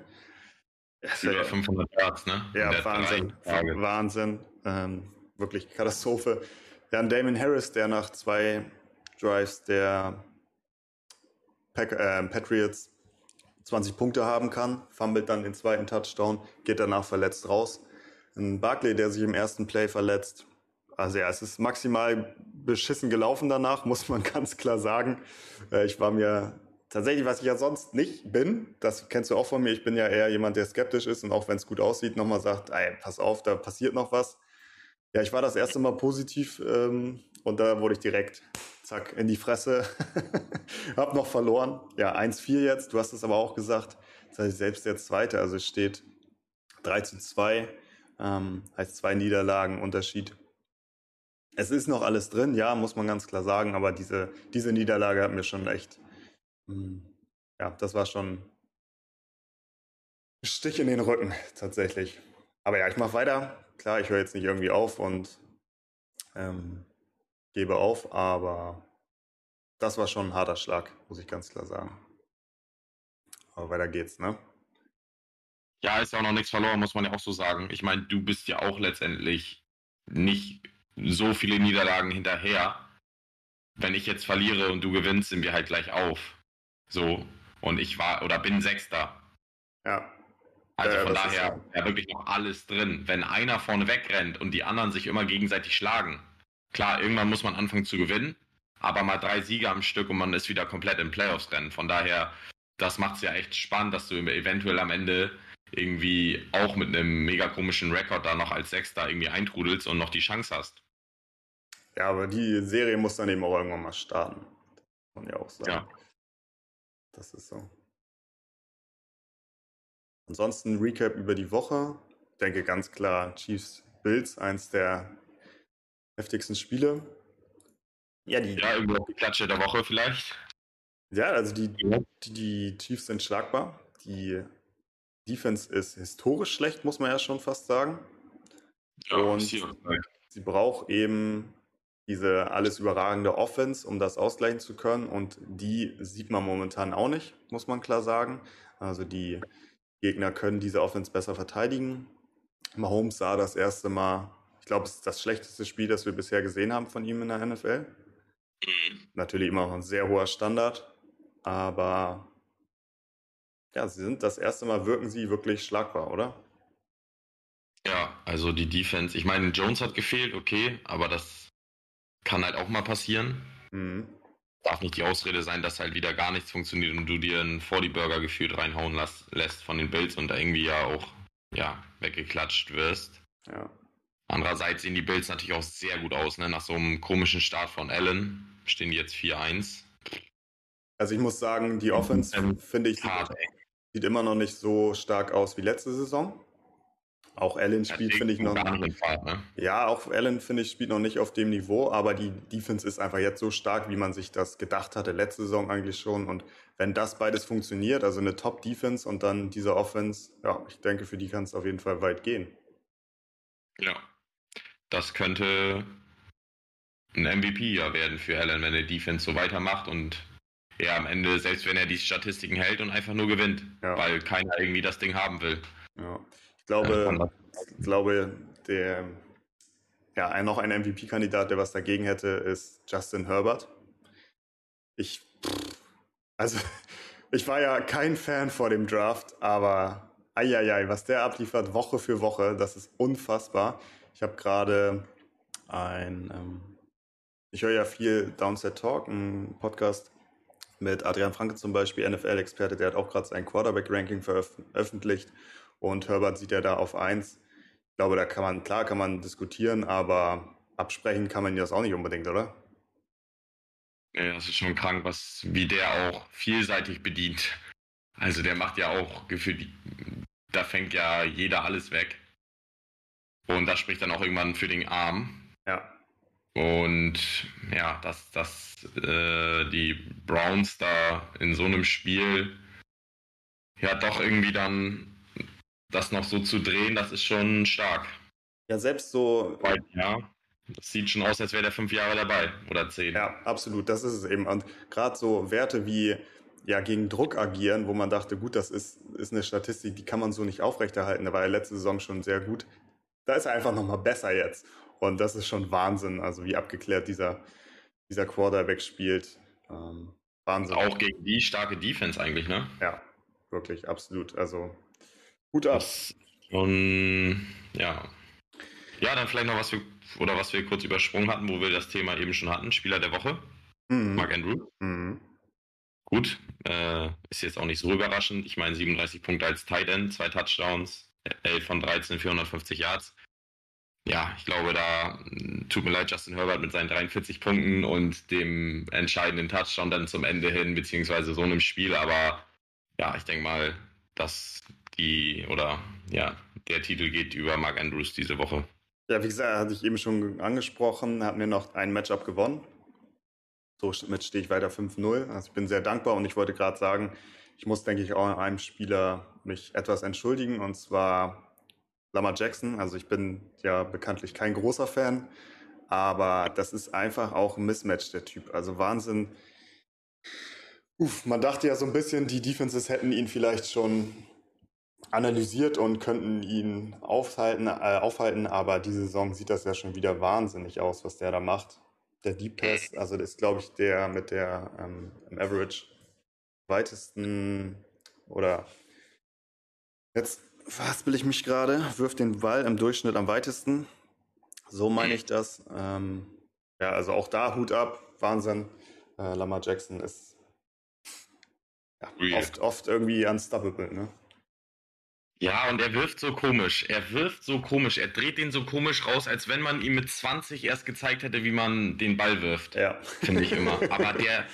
Über 500 Yards, ne? Ja, Wahnsinn. Wahnsinn. Ähm, wirklich Katastrophe. Ja, Damon Harris, der nach zwei Drives der Pack, äh, Patriots 20 Punkte haben kann, fummelt dann den zweiten Touchdown, geht danach verletzt raus. Ein Barkley, der sich im ersten Play verletzt. Also ja, es ist maximal beschissen gelaufen danach, muss man ganz klar sagen. Äh, ich war mir tatsächlich, was ich ja sonst nicht bin, das kennst du auch von mir, ich bin ja eher jemand, der skeptisch ist und auch wenn es gut aussieht, nochmal sagt, ey, pass auf, da passiert noch was. Ja, ich war das erste Mal positiv ähm, und da wurde ich direkt zack, in die Fresse. Hab noch verloren. Ja, 1-4 jetzt. Du hast es aber auch gesagt. Das heißt, selbst jetzt Zweite. Also es steht 3 zu 2. Ähm, heißt zwei Niederlagen Unterschied. Es ist noch alles drin, ja, muss man ganz klar sagen. Aber diese, diese Niederlage hat mir schon echt, mh, hm, ja, das war schon Stich in den Rücken tatsächlich. Aber ja, ich mache weiter. Klar, ich höre jetzt nicht irgendwie auf und ähm, gebe auf, aber das war schon ein harter Schlag, muss ich ganz klar sagen. Aber weiter geht's, ne? Ja, ist ja auch noch nichts verloren, muss man ja auch so sagen. Ich meine, du bist ja auch letztendlich nicht so viele Niederlagen hinterher. Wenn ich jetzt verliere und du gewinnst, sind wir halt gleich auf. So. Und ich war oder bin Sechster. Ja. Also ja, von daher ja wirklich noch alles drin. Wenn einer vorne wegrennt und die anderen sich immer gegenseitig schlagen, Klar, irgendwann muss man anfangen zu gewinnen, aber mal drei Siege am Stück und man ist wieder komplett im Playoffs-Rennen. Von daher, das macht es ja echt spannend, dass du eventuell am Ende irgendwie auch mit einem mega komischen Rekord da noch als Sechster irgendwie eintrudelst und noch die Chance hast. Ja, aber die Serie muss dann eben auch irgendwann mal starten. Kann man ja auch sagen. Ja. Das ist so. Ansonsten Recap über die Woche. Ich denke ganz klar Chiefs Bills, eins der heftigsten Spiele. Ja, die, ja, irgendwie die Klatsche der Woche vielleicht. Ja, also die, die, die Chiefs sind schlagbar. Die Defense ist historisch schlecht, muss man ja schon fast sagen. Ja, und sie braucht eben diese alles überragende Offense, um das ausgleichen zu können. Und die sieht man momentan auch nicht, muss man klar sagen. Also die Gegner können diese Offense besser verteidigen. Mahomes sah das erste Mal glaube, es ist das schlechteste Spiel, das wir bisher gesehen haben von ihm in der NFL. Mhm. Natürlich immer noch ein sehr hoher Standard, aber ja, sie sind das erste Mal wirken sie wirklich schlagbar, oder? Ja, also die Defense, ich meine, Jones hat gefehlt, okay, aber das kann halt auch mal passieren. Mhm. Darf nicht die Ausrede sein, dass halt wieder gar nichts funktioniert und du dir einen 40 Burger gefühlt reinhauen lässt von den Bills und da irgendwie ja auch ja, weggeklatscht wirst. Ja. Andererseits sehen die Bills natürlich auch sehr gut aus. Ne? Nach so einem komischen Start von Allen stehen die jetzt 4-1. Also ich muss sagen, die Offense, ähm, finde ich, sieht, sieht, immer noch nicht so stark aus wie letzte Saison. Auch Allen spielt, finde ich, noch. Fahrt, ne? Ja, auch Allen, finde ich, spielt noch nicht auf dem Niveau, aber die Defense ist einfach jetzt so stark, wie man sich das gedacht hatte, letzte Saison eigentlich schon. Und wenn das beides funktioniert, also eine Top-Defense und dann diese Offense, ja, ich denke, für die kann es auf jeden Fall weit gehen. Ja, das könnte ein MVP ja werden für Allen, wenn er Defense so weitermacht und er am Ende, selbst wenn er die Statistiken hält und einfach nur gewinnt, ja. weil keiner irgendwie das Ding haben will. Ja glaube, ich glaube, der, ja, noch ein MVP-Kandidat, der was dagegen hätte, ist Justin Herbert. Ich, also, ich war ja kein Fan vor dem Draft, aber eieiei, was der abliefert Woche für Woche, das ist unfassbar. Ich habe gerade ein, ähm, ich höre ja viel Downset Talk, ein Podcast mit Adrian Franke zum Beispiel, NFL-Experte, der hat auch gerade sein Quarterback-Ranking veröffentlicht und Herbert sieht ja da auf eins. Ich glaube, da kann man, klar kann man diskutieren, aber absprechen kann man das auch nicht unbedingt, oder? Ja, das ist schon krank, was, wie der auch vielseitig bedient. Also der macht ja auch gefühlt, da fängt ja jeder alles weg. Und das spricht dann auch irgendwann für den Arm. Ja. Und ja, dass, dass äh, die Browns da in so einem Spiel ja doch irgendwie dann das noch so zu drehen, das ist schon stark. Ja, selbst so. Ja, das sieht schon aus, als wäre der fünf Jahre dabei oder zehn. Ja, absolut, das ist es eben. Und gerade so Werte wie ja, gegen Druck agieren, wo man dachte, gut, das ist, ist eine Statistik, die kann man so nicht aufrechterhalten. Da war er letzte Saison schon sehr gut. Da ist er einfach nochmal besser jetzt. Und das ist schon Wahnsinn, also wie abgeklärt dieser, dieser Quarterback spielt. Ähm, Wahnsinn. Auch gegen die starke Defense eigentlich, ne? Ja, wirklich, absolut. Also Hut ab. Und ja. Ja, dann vielleicht noch was wir, oder was wir kurz übersprungen hatten, wo wir das Thema eben schon hatten. Spieler der Woche. Mhm. Mark Andrew. Mhm. Gut, äh, ist jetzt auch nicht so überraschend. Ich meine, 37 Punkte als Tight End, zwei Touchdowns, 11 von 13, 450 Yards. Ja, ich glaube, da tut mir leid, Justin Herbert mit seinen 43 Punkten und dem entscheidenden Touchdown dann zum Ende hin, beziehungsweise so einem Spiel. Aber ja, ich denke mal, dass die oder ja, der Titel geht über Mark Andrews diese Woche. Ja, wie gesagt, hatte ich eben schon angesprochen, hat mir noch ein Matchup gewonnen. So stehe ich weiter 5-0. Also ich bin sehr dankbar und ich wollte gerade sagen, ich muss, denke ich, auch einem Spieler mich etwas entschuldigen und zwar Lamar Jackson. Also ich bin ja bekanntlich kein großer Fan, aber das ist einfach auch ein Mismatch, der Typ. Also Wahnsinn. Uff, man dachte ja so ein bisschen, die Defenses hätten ihn vielleicht schon analysiert und könnten ihn aufhalten, äh, aufhalten, aber diese Saison sieht das ja schon wieder wahnsinnig aus, was der da macht. Der Deep Pass, also das ist, glaube ich, der mit der ähm, im Average weitesten oder jetzt will ich mich gerade, wirft den Ball im Durchschnitt am weitesten. So meine ich das. Ähm, ja, also auch da Hut ab, Wahnsinn. Äh, Lamar Jackson ist ja, oft, oft irgendwie unstoppable, ne? Ja, und er wirft so komisch. Er wirft so komisch. Er dreht den so komisch raus, als wenn man ihm mit 20 erst gezeigt hätte, wie man den Ball wirft. Ja. Finde ich immer. Aber der,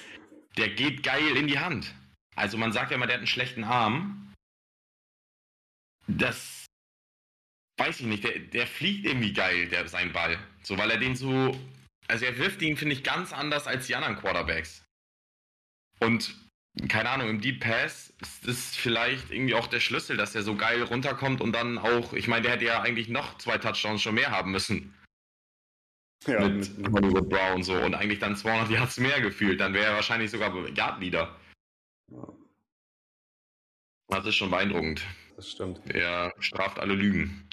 der geht geil in die Hand. Also man sagt ja immer, der hat einen schlechten Arm. Das weiß ich nicht. Der, der fliegt irgendwie geil, der, sein Ball. So, weil er den so. Also er wirft ihn, finde ich, ganz anders als die anderen Quarterbacks. Und keine Ahnung, im Deep Pass ist das vielleicht irgendwie auch der Schlüssel, dass er so geil runterkommt und dann auch, ich meine, der hätte ja eigentlich noch zwei Touchdowns schon mehr haben müssen. Ja, mit, Hollywood Brown so und eigentlich dann 200 Yards mehr gefühlt, dann wäre er wahrscheinlich sogar Yard Leader. Das ist schon beeindruckend. Das stimmt. Er straft alle Lügen.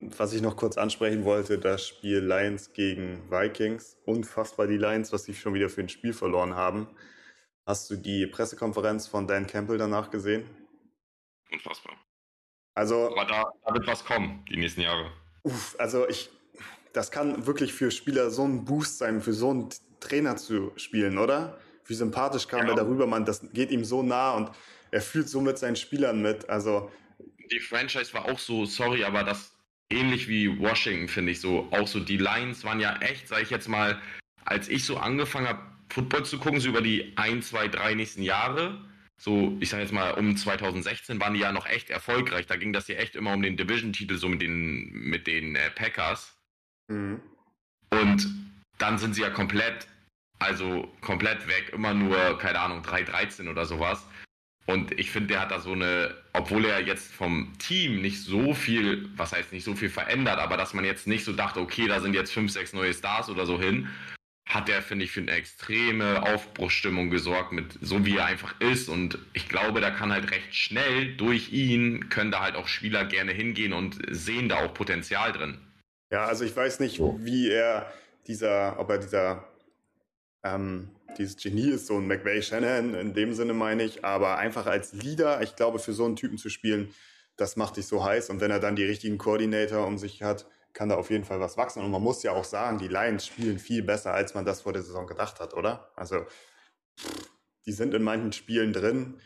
Was ich noch kurz ansprechen wollte, das Spiel Lions gegen Vikings. Unfassbar die Lions, was sie schon wieder für ein Spiel verloren haben. Hast du die Pressekonferenz von Dan Campbell danach gesehen? Unfassbar. Also. Aber da, da wird was kommen, die nächsten Jahre. Uff, also ich, das kann wirklich für Spieler so ein Boost sein, für so einen Trainer zu spielen, oder? Wie sympathisch kam ja. er darüber, man, das geht ihm so nah und er fühlt so mit seinen Spielern mit. Also. Die Franchise war auch so, sorry, aber das ähnlich wie Washington, finde ich so. Auch so, die Lions waren ja echt, sag ich jetzt mal, als ich so angefangen habe, Football zu gucken, so über die ein, zwei, drei nächsten Jahre, so, ich sage jetzt mal, um 2016 waren die ja noch echt erfolgreich. Da ging das ja echt immer um den Division-Titel, so mit den, mit den äh, Packers. Mhm. Und dann sind sie ja komplett, also komplett weg, immer nur, keine Ahnung, 3-13 oder sowas. Und ich finde, der hat da so eine, obwohl er jetzt vom Team nicht so viel, was heißt nicht so viel verändert, aber dass man jetzt nicht so dachte, okay, da sind jetzt fünf, sechs neue Stars oder so hin, hat er, finde ich, für eine extreme Aufbruchsstimmung gesorgt, mit so wie er einfach ist. Und ich glaube, da kann halt recht schnell durch ihn, können da halt auch Spieler gerne hingehen und sehen da auch Potenzial drin. Ja, also ich weiß nicht, wie er dieser, ob er dieser, ähm, dieses Genie ist, so ein McVay Shannon, in dem Sinne meine ich, aber einfach als Leader, ich glaube, für so einen Typen zu spielen, das macht dich so heiß. Und wenn er dann die richtigen Koordinator um sich hat, kann da auf jeden Fall was wachsen. Und man muss ja auch sagen, die Lions spielen viel besser, als man das vor der Saison gedacht hat, oder? Also, die sind in manchen Spielen drin.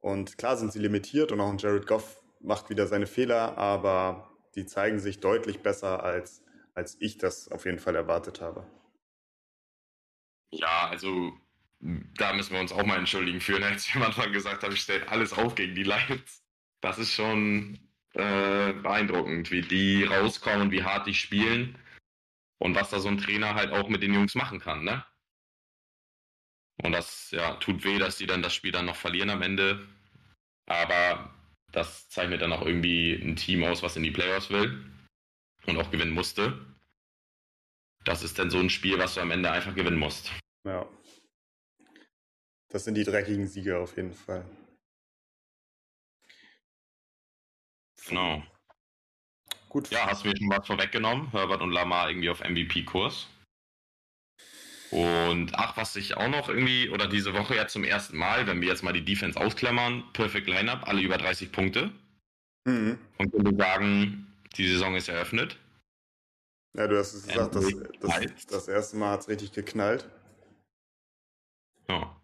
Und klar sind sie limitiert und auch ein Jared Goff macht wieder seine Fehler, aber die zeigen sich deutlich besser, als, als ich das auf jeden Fall erwartet habe. Ja, also da müssen wir uns auch mal entschuldigen für, ne? als ich am Anfang gesagt habe, ich stelle alles auf gegen die Lions. Das ist schon äh, beeindruckend, wie die rauskommen, wie hart die spielen und was da so ein Trainer halt auch mit den Jungs machen kann, ne? Und das ja, tut weh, dass die dann das Spiel dann noch verlieren am Ende. Aber das zeichnet dann auch irgendwie ein Team aus, was in die Playoffs will und auch gewinnen musste. Das ist dann so ein Spiel, was du am Ende einfach gewinnen musst. Ja. Das sind die dreckigen Sieger auf jeden Fall. Genau. Gut. Ja, hast du mir schon was vorweggenommen? Herbert und Lamar irgendwie auf MVP-Kurs. Und ach, was ich auch noch irgendwie, oder diese Woche ja zum ersten Mal, wenn wir jetzt mal die Defense ausklammern, Perfect Lineup, alle über 30 Punkte. Mhm. Und können sagen, die Saison ist eröffnet. Ja, du hast es gesagt, das, das, das erste Mal hat es richtig geknallt. Ja.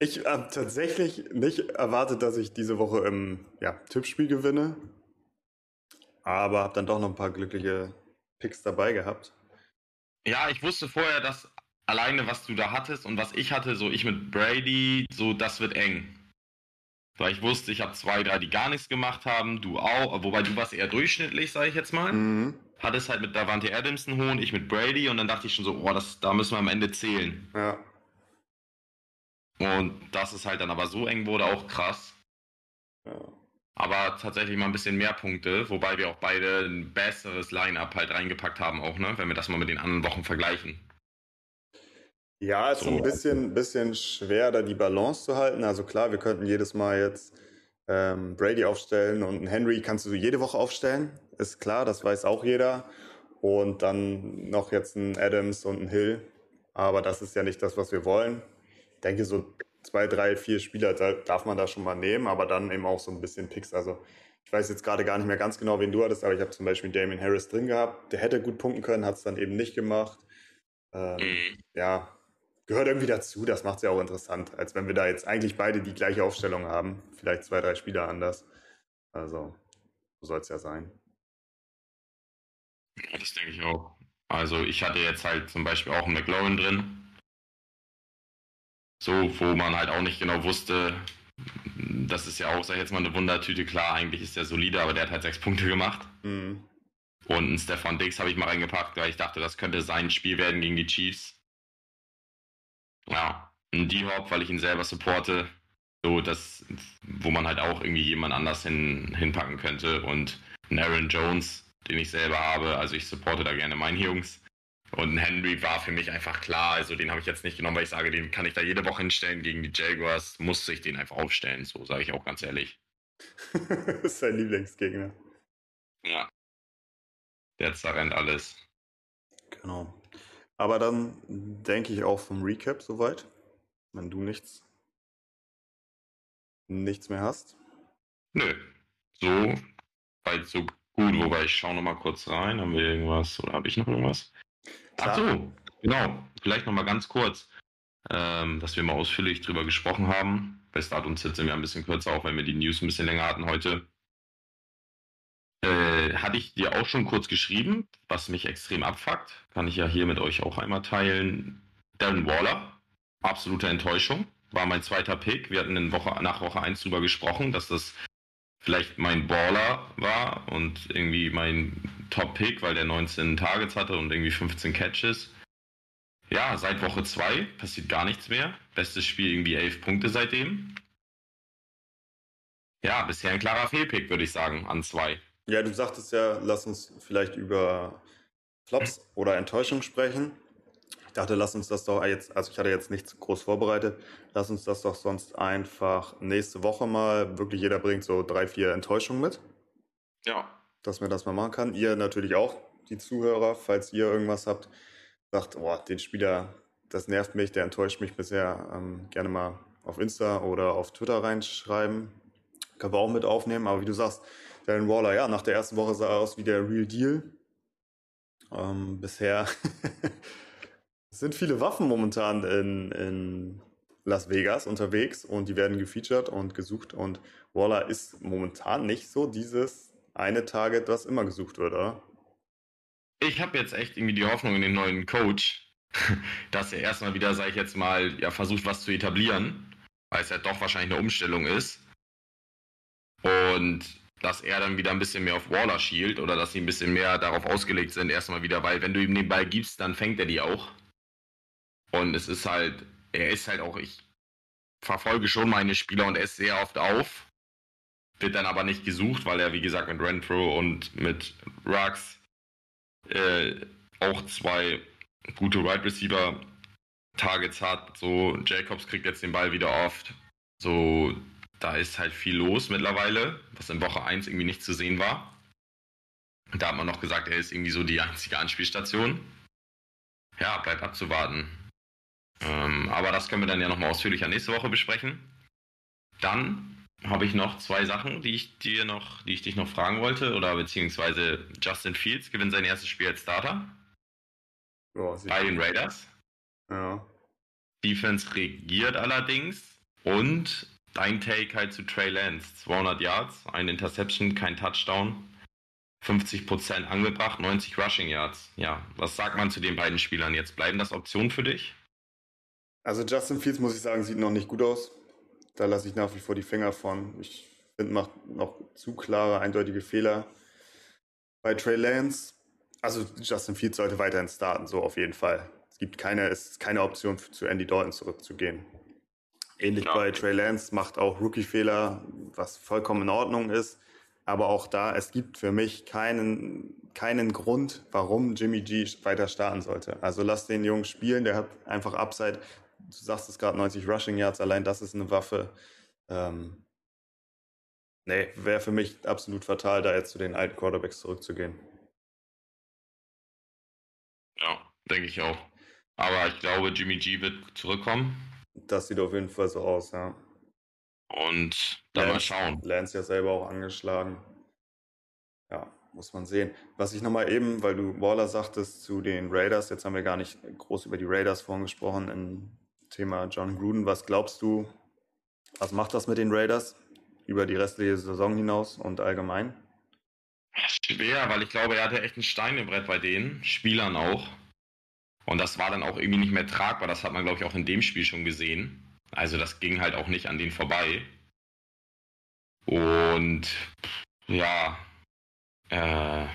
Ich habe tatsächlich nicht erwartet, dass ich diese Woche im ja, Tippspiel gewinne. Aber habe dann doch noch ein paar glückliche Picks dabei gehabt. Ja, ich wusste vorher, dass alleine was du da hattest und was ich hatte, so ich mit Brady, so das wird eng. Weil ich wusste, ich habe zwei, drei, die gar nichts gemacht haben, du auch, wobei du warst eher durchschnittlich, sage ich jetzt mal. Mhm. Hattest halt mit Davante Adams einen hohen, ich mit Brady und dann dachte ich schon so, oh, das, da müssen wir am Ende zählen. Ja. Und dass es halt dann aber so eng wurde, auch krass. Ja. Aber tatsächlich mal ein bisschen mehr Punkte, wobei wir auch beide ein besseres Line-Up halt reingepackt haben, auch, ne? Wenn wir das mal mit den anderen Wochen vergleichen. Ja, es ist so. ein bisschen, bisschen schwer, da die Balance zu halten. Also klar, wir könnten jedes Mal jetzt ähm, Brady aufstellen und einen Henry kannst du jede Woche aufstellen. Ist klar, das weiß auch jeder. Und dann noch jetzt ein Adams und ein Hill. Aber das ist ja nicht das, was wir wollen denke, so zwei, drei, vier Spieler darf man da schon mal nehmen, aber dann eben auch so ein bisschen Picks. Also ich weiß jetzt gerade gar nicht mehr ganz genau, wen du hattest, aber ich habe zum Beispiel Damien Harris drin gehabt. Der hätte gut punkten können, hat es dann eben nicht gemacht. Ähm, mhm. Ja, gehört irgendwie dazu. Das macht es ja auch interessant, als wenn wir da jetzt eigentlich beide die gleiche Aufstellung haben. Vielleicht zwei, drei Spieler anders. Also, so soll es ja sein. Ja, das denke ich auch. Also, ich hatte jetzt halt zum Beispiel auch einen McLaurin drin. So, wo man halt auch nicht genau wusste, das ist ja auch, sag ich jetzt mal, eine Wundertüte. Klar, eigentlich ist der solide, aber der hat halt sechs Punkte gemacht. Mhm. Und einen Stefan Dix habe ich mal reingepackt, weil ich dachte, das könnte sein Spiel werden gegen die Chiefs. Ja, ein D-Hop, weil ich ihn selber supporte. So, das, wo man halt auch irgendwie jemand anders hin, hinpacken könnte. Und einen Aaron Jones, den ich selber habe. Also ich supporte da gerne meine Jungs. Und Henry war für mich einfach klar. Also den habe ich jetzt nicht genommen, weil ich sage, den kann ich da jede Woche hinstellen. Gegen die Jaguars musste ich den einfach aufstellen. So sage ich auch ganz ehrlich. das ist sein Lieblingsgegner. Ja. Der zerrennt alles. Genau. Aber dann denke ich auch vom Recap soweit. Wenn du nichts, nichts mehr hast. Nö. So weit so gut. Wobei ich schaue noch mal kurz rein. Haben wir irgendwas oder habe ich noch irgendwas? Ach so, genau. Vielleicht noch mal ganz kurz, ähm, dass wir mal ausführlich drüber gesprochen haben. Bei Start und Sit sind wir ein bisschen kürzer, auch wenn wir die News ein bisschen länger hatten heute. Äh, hatte ich dir auch schon kurz geschrieben, was mich extrem abfuckt. Kann ich ja hier mit euch auch einmal teilen. Darren Waller, absolute Enttäuschung. war mein zweiter Pick. Wir hatten in Woche, nach Woche 1 drüber gesprochen, dass das vielleicht mein Baller war und irgendwie mein Top-Pick, weil der 19 Targets hatte und irgendwie 15 Catches. Ja, seit Woche 2 passiert gar nichts mehr. Bestes Spiel irgendwie 11 Punkte seitdem. Ja, bisher ein klarer Fehlpick, würde ich sagen, an zwei. Ja, du sagtest ja, lass uns vielleicht über Flops oder Enttäuschung sprechen. Ich dachte, lass uns das doch jetzt, also ich hatte jetzt nichts groß vorbereitet, lass uns das doch sonst einfach nächste Woche mal, wirklich jeder bringt so drei, vier Enttäuschungen mit. Ja. Dass man das mal machen kann. Ihr natürlich auch, die Zuhörer, falls ihr irgendwas habt, sagt, boah, den Spieler, das nervt mich, der enttäuscht mich bisher, ähm, gerne mal auf Insta oder auf Twitter reinschreiben. Können wir auch mit aufnehmen, aber wie du sagst, Darren Waller, ja, nach der ersten Woche sah er aus wie der Real Deal. Ähm, bisher sind viele Waffen momentan in, in Las Vegas unterwegs und die werden gefeatured und gesucht und Waller ist momentan nicht so dieses eine Target, was immer gesucht wird, oder? Ich habe jetzt echt irgendwie die Hoffnung in den neuen Coach, dass er erstmal wieder, sage ich jetzt mal, ja, versucht, was zu etablieren, weil es ja doch wahrscheinlich eine Umstellung ist. Und dass er dann wieder ein bisschen mehr auf Waller schielt oder dass sie ein bisschen mehr darauf ausgelegt sind, erstmal wieder, weil wenn du ihm den Ball gibst, dann fängt er die auch. Und es ist halt, er ist halt auch, ich verfolge schon meine Spieler und er ist sehr oft auf. Wird dann aber nicht gesucht, weil er, wie gesagt, mit Renfro und mit Rux äh, auch zwei gute Wide right Receiver Targets hat. So, Jacobs kriegt jetzt den Ball wieder oft. So, da ist halt viel los mittlerweile, was in Woche 1 irgendwie nicht zu sehen war. Da hat man noch gesagt, er ist irgendwie so die einzige Anspielstation. Ja, bleibt abzuwarten. Ähm, aber das können wir dann ja nochmal ausführlicher nächste Woche besprechen. Dann habe ich noch zwei Sachen, die ich dir noch, die ich dich noch fragen wollte, oder beziehungsweise Justin Fields gewinnt sein erstes Spiel als Starter. Oh, bei den Raiders. Ja. Defense regiert allerdings und Dein Take halt zu Trey Lance. 200 Yards, eine Interception, kein Touchdown. 50% angebracht, 90 Rushing Yards. Ja, was sagt man zu den beiden Spielern jetzt? Bleiben das Optionen für dich? Also Justin Fields, muss ich sagen, sieht noch nicht gut aus. Da lasse ich nach wie vor die Finger von. Ich finde, macht noch zu klare, eindeutige Fehler. Bei Trey Lance, also Justin Fields sollte weiterhin starten, so auf jeden Fall. Es gibt keine, es ist keine Option zu Andy Dalton zurückzugehen. Ähnlich ja. bei Trey Lance macht auch Rookie-Fehler, was vollkommen in Ordnung ist. Aber auch da, es gibt für mich keinen, keinen Grund, warum Jimmy G weiter starten sollte. Also lass den Jungen spielen, der hat einfach Upside. Du sagst es gerade, 90 Rushing Yards, allein das ist eine Waffe. Ähm, nee, wäre für mich absolut fatal, da jetzt zu den alten Quarterbacks zurückzugehen. Ja, denke ich auch. Aber ich glaube, Jimmy G wird zurückkommen. Das sieht auf jeden Fall so aus, ja. Und dann mal schauen. Lance ja selber auch angeschlagen. Ja, muss man sehen. Was ich nochmal eben, weil du Waller sagtest zu den Raiders, jetzt haben wir gar nicht groß über die Raiders vorhin gesprochen im Thema John Gruden. Was glaubst du, was macht das mit den Raiders über die restliche Saison hinaus und allgemein? Schwer, weil ich glaube, er hatte echt ein Stein im Brett bei den Spielern auch. Und das war dann auch irgendwie nicht mehr tragbar. Das hat man, glaube ich, auch in dem Spiel schon gesehen. Also das ging halt auch nicht an den vorbei. Und ja, äh,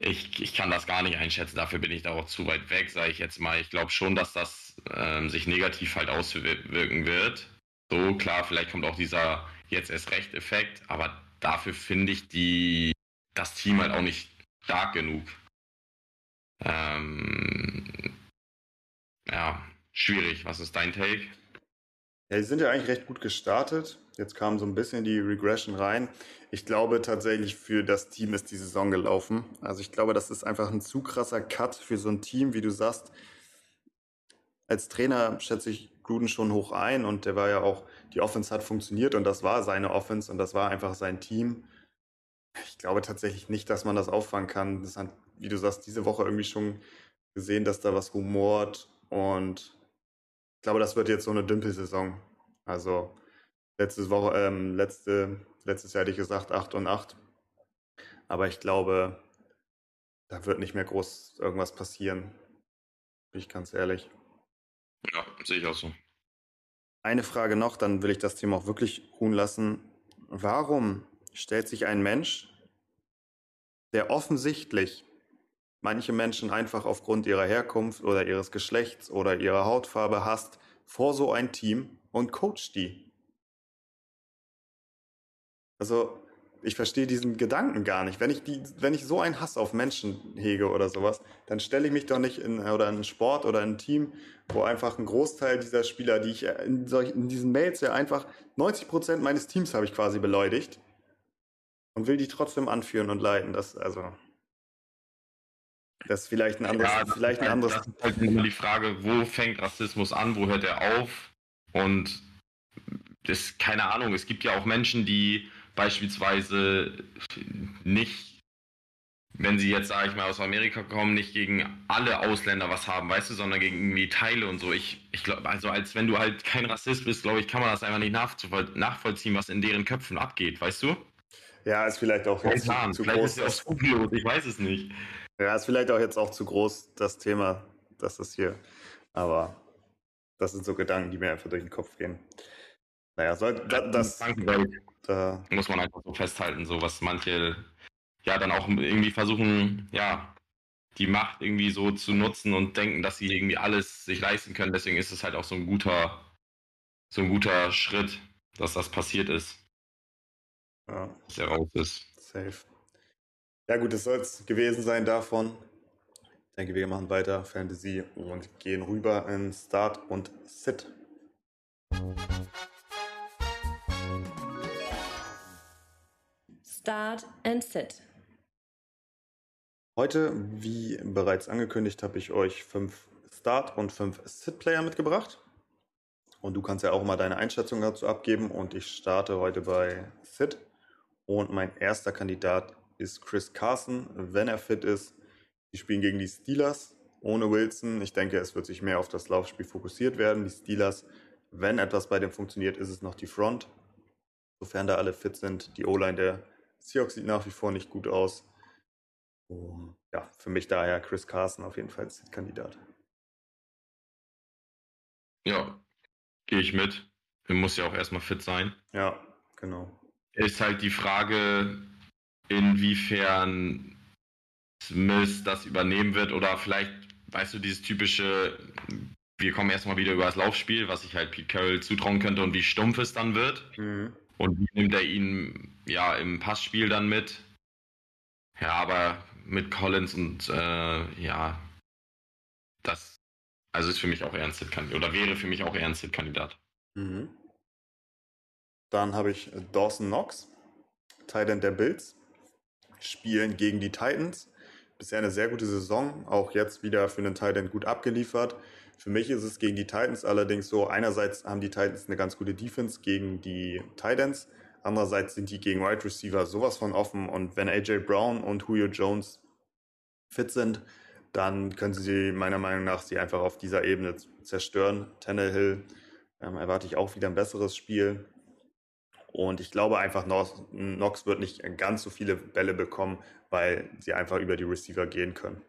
ich, ich kann das gar nicht einschätzen. Dafür bin ich da auch zu weit weg, sage ich jetzt mal. Ich glaube schon, dass das ähm, sich negativ halt auswirken wird. So, klar, vielleicht kommt auch dieser jetzt erst recht Effekt, aber dafür finde ich die, das Team halt auch nicht stark genug. Ähm, ja, schwierig. Was ist dein Take? Ja, die sind ja eigentlich recht gut gestartet. Jetzt kam so ein bisschen die Regression rein. Ich glaube tatsächlich, für das Team ist die Saison gelaufen. Also ich glaube, das ist einfach ein zu krasser Cut für so ein Team, wie du sagst. Als Trainer schätze ich Gruden schon hoch ein und der war ja auch, die Offense hat funktioniert und das war seine Offense und das war einfach sein Team. Ich glaube tatsächlich nicht, dass man das auffangen kann. Das hat wie du sagst, diese Woche irgendwie schon gesehen, dass da was rumort. Und ich glaube, das wird jetzt so eine Dümpelsaison. Also letzte Woche, ähm, letzte, letztes Jahr hätte ich gesagt 8 und 8. Aber ich glaube, da wird nicht mehr groß irgendwas passieren. Bin ich ganz ehrlich. Ja, sehe ich auch so. eine Frage noch, dann will ich das Thema auch wirklich ruhen lassen. Warum stellt sich ein Mensch, der offensichtlich manche Menschen einfach aufgrund ihrer Herkunft oder ihres Geschlechts oder ihrer Hautfarbe hasst, vor so ein Team und coacht die? Also, ich verstehe diesen Gedanken gar nicht. Wenn ich, die, wenn ich so einen Hass auf Menschen hege oder sowas, dann stelle ich mich doch nicht in, oder in einen Sport oder in ein Team, wo einfach ein Großteil dieser Spieler, die ich in, solch, in diesen Mails ja einfach 90 Prozent meines Teams habe ich quasi beleidigt und will die trotzdem anführen und leiten. Das, also, das ist vielleicht ein anderes. Ja, vielleicht ein halt, anderes das ist halt immer die Frage, wo fängt Rassismus an, wo hört er auf? Und das, keine Ahnung, es gibt ja auch Menschen, die beispielsweise nicht, wenn sie jetzt, sage ich mal, aus Amerika kommen, nicht gegen alle Ausländer was haben, weißt du, sondern gegen irgendwie Teile und so. Ich, ich glaube, also als wenn du halt kein Rassist bist, glaube ich, kann man das einfach nicht nachvollziehen, was in deren Köpfen abgeht, weißt du? Ja, ist vielleicht auch jetzt zu, zu vielleicht groß. Ist ja auch skrupellos, ich weiß es nicht. Ja, ist vielleicht auch jetzt auch zu groß, das Thema, dass das hier, aber das sind so Gedanken, die mir einfach durch den Kopf gehen. Naja, soll, das, das, da muss man einfach so festhalten, so was manche ja dann auch irgendwie versuchen, ja, die Macht irgendwie so zu nutzen und denken, dass sie irgendwie alles sich leisten können. Deswegen ist es halt auch so ein guter, so ein guter Schritt, dass das passiert ist. Ja. Dass er raus ist. Safe. Ja gut, das soll es gewesen sein davon. Ich denke, wir machen weiter Fantasy und gehen rüber in Start und Sit. Start and Sit. Heute, wie bereits angekündigt, habe ich euch fünf Start- und fünf Sit-Player mitgebracht. Und du kannst ja auch mal deine Einschätzung dazu abgeben. Und ich starte heute bei Sit. Und mein erster Kandidat ist Chris Carson, wenn er fit ist. Die spielen gegen die Steelers ohne Wilson. Ich denke, es wird sich mehr auf das Laufspiel fokussiert werden. Die Steelers, wenn etwas bei dem funktioniert, ist es noch die Front. Sofern da alle fit sind. Die O-Line der Seahawks sieht nach wie vor nicht gut aus. Um, ja, für mich daher Chris Carson auf jeden Fall Kandidat. Ja, gehe ich mit. Er muss ja auch erstmal fit sein. Ja, genau. Ist halt die Frage, inwiefern Smith das übernehmen wird oder vielleicht, weißt du, dieses typische, wir kommen erstmal wieder über das Laufspiel, was ich halt Pete Carroll zutrauen könnte und wie stumpf es dann wird. Mhm. Und wie nimmt er ihn ja im Passspiel dann mit? Ja, aber mit Collins und äh, ja, das also ist für mich auch Sit-Kandidat oder wäre für mich auch eher ein Sit-Kandidat. Mhm. Dann habe ich Dawson Knox, Titan der Bills, spielen gegen die Titans. Bisher eine sehr gute Saison, auch jetzt wieder für einen Titan gut abgeliefert. Für mich ist es gegen die Titans allerdings so, einerseits haben die Titans eine ganz gute Defense gegen die Titans, andererseits sind die gegen Wide Receiver sowas von offen und wenn AJ Brown und Julio Jones fit sind, dann können sie meiner Meinung nach sie einfach auf dieser Ebene zerstören. Tannehill ähm, erwarte ich auch wieder ein besseres Spiel. Und ich glaube einfach, Knox wird nicht ganz so viele Bälle bekommen, weil sie einfach über die Receiver gehen können.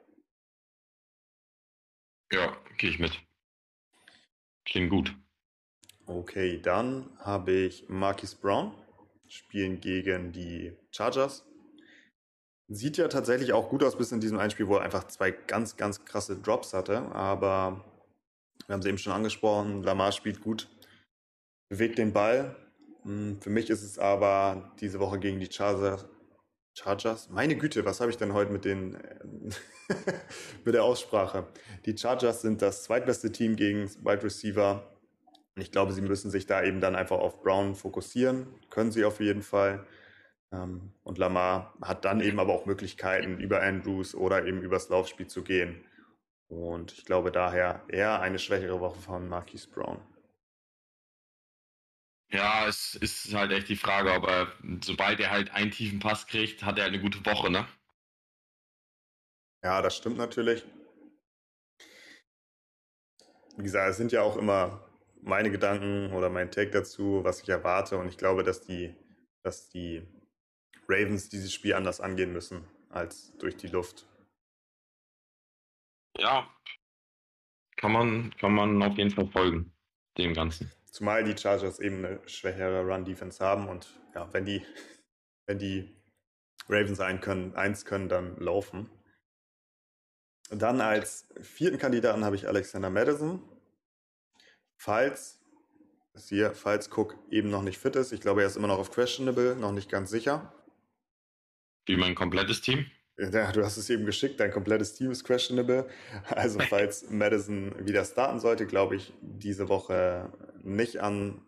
Ja, gehe ich mit. Klingt gut. Okay, dann habe ich Marquis Brown, spielen gegen die Chargers. Sieht ja tatsächlich auch gut aus bis in diesem Einspiel, wo er einfach zwei ganz, ganz krasse Drops hatte. Aber wir haben es eben schon angesprochen, Lamar spielt gut, bewegt den Ball. Hm, für mich ist es aber diese Woche gegen die Chargers, Chargers? Meine Güte, was habe ich denn heute mit den mit der Aussprache? Die Chargers sind das zweitbeste Team gegen Wide Receiver. Und ich glaube, sie müssen sich da eben dann einfach auf Brown fokussieren. Können sie auf jeden Fall. Ähm, und Lamar hat dann eben aber auch Möglichkeiten, über Andrews oder eben übers Laufspiel zu gehen. Und ich glaube daher eher eine schwächere Woche von Marquise Brown. Ja, es ist halt echt die Frage, ob er, sobald er halt einen tiefen Pass kriegt, hat er eine gute Woche, ne? Ja, das stimmt natürlich. Wie gesagt, es sind ja auch immer meine Gedanken oder mein Take dazu, was ich erwarte. Und ich glaube, dass die, dass die Ravens dieses Spiel anders angehen müssen als durch die Luft. Ja, kann man, kann man auf jeden Fall folgen, dem Ganzen. Zumal die Chargers eben eine schwächere Run-Defense haben und ja, wenn die, wenn die Ravens ein können, eins können, dann laufen. Dann als vierten Kandidaten habe ich Alexander Madison. Falls, hier, falls Cook eben noch nicht fit ist, ich glaube, er ist immer noch auf questionable, noch nicht ganz sicher. Wie mein komplettes Team? Ja, du hast es eben geschickt, dein komplettes Team ist questionable. Also falls Madison wieder starten sollte, glaube ich diese Woche nicht an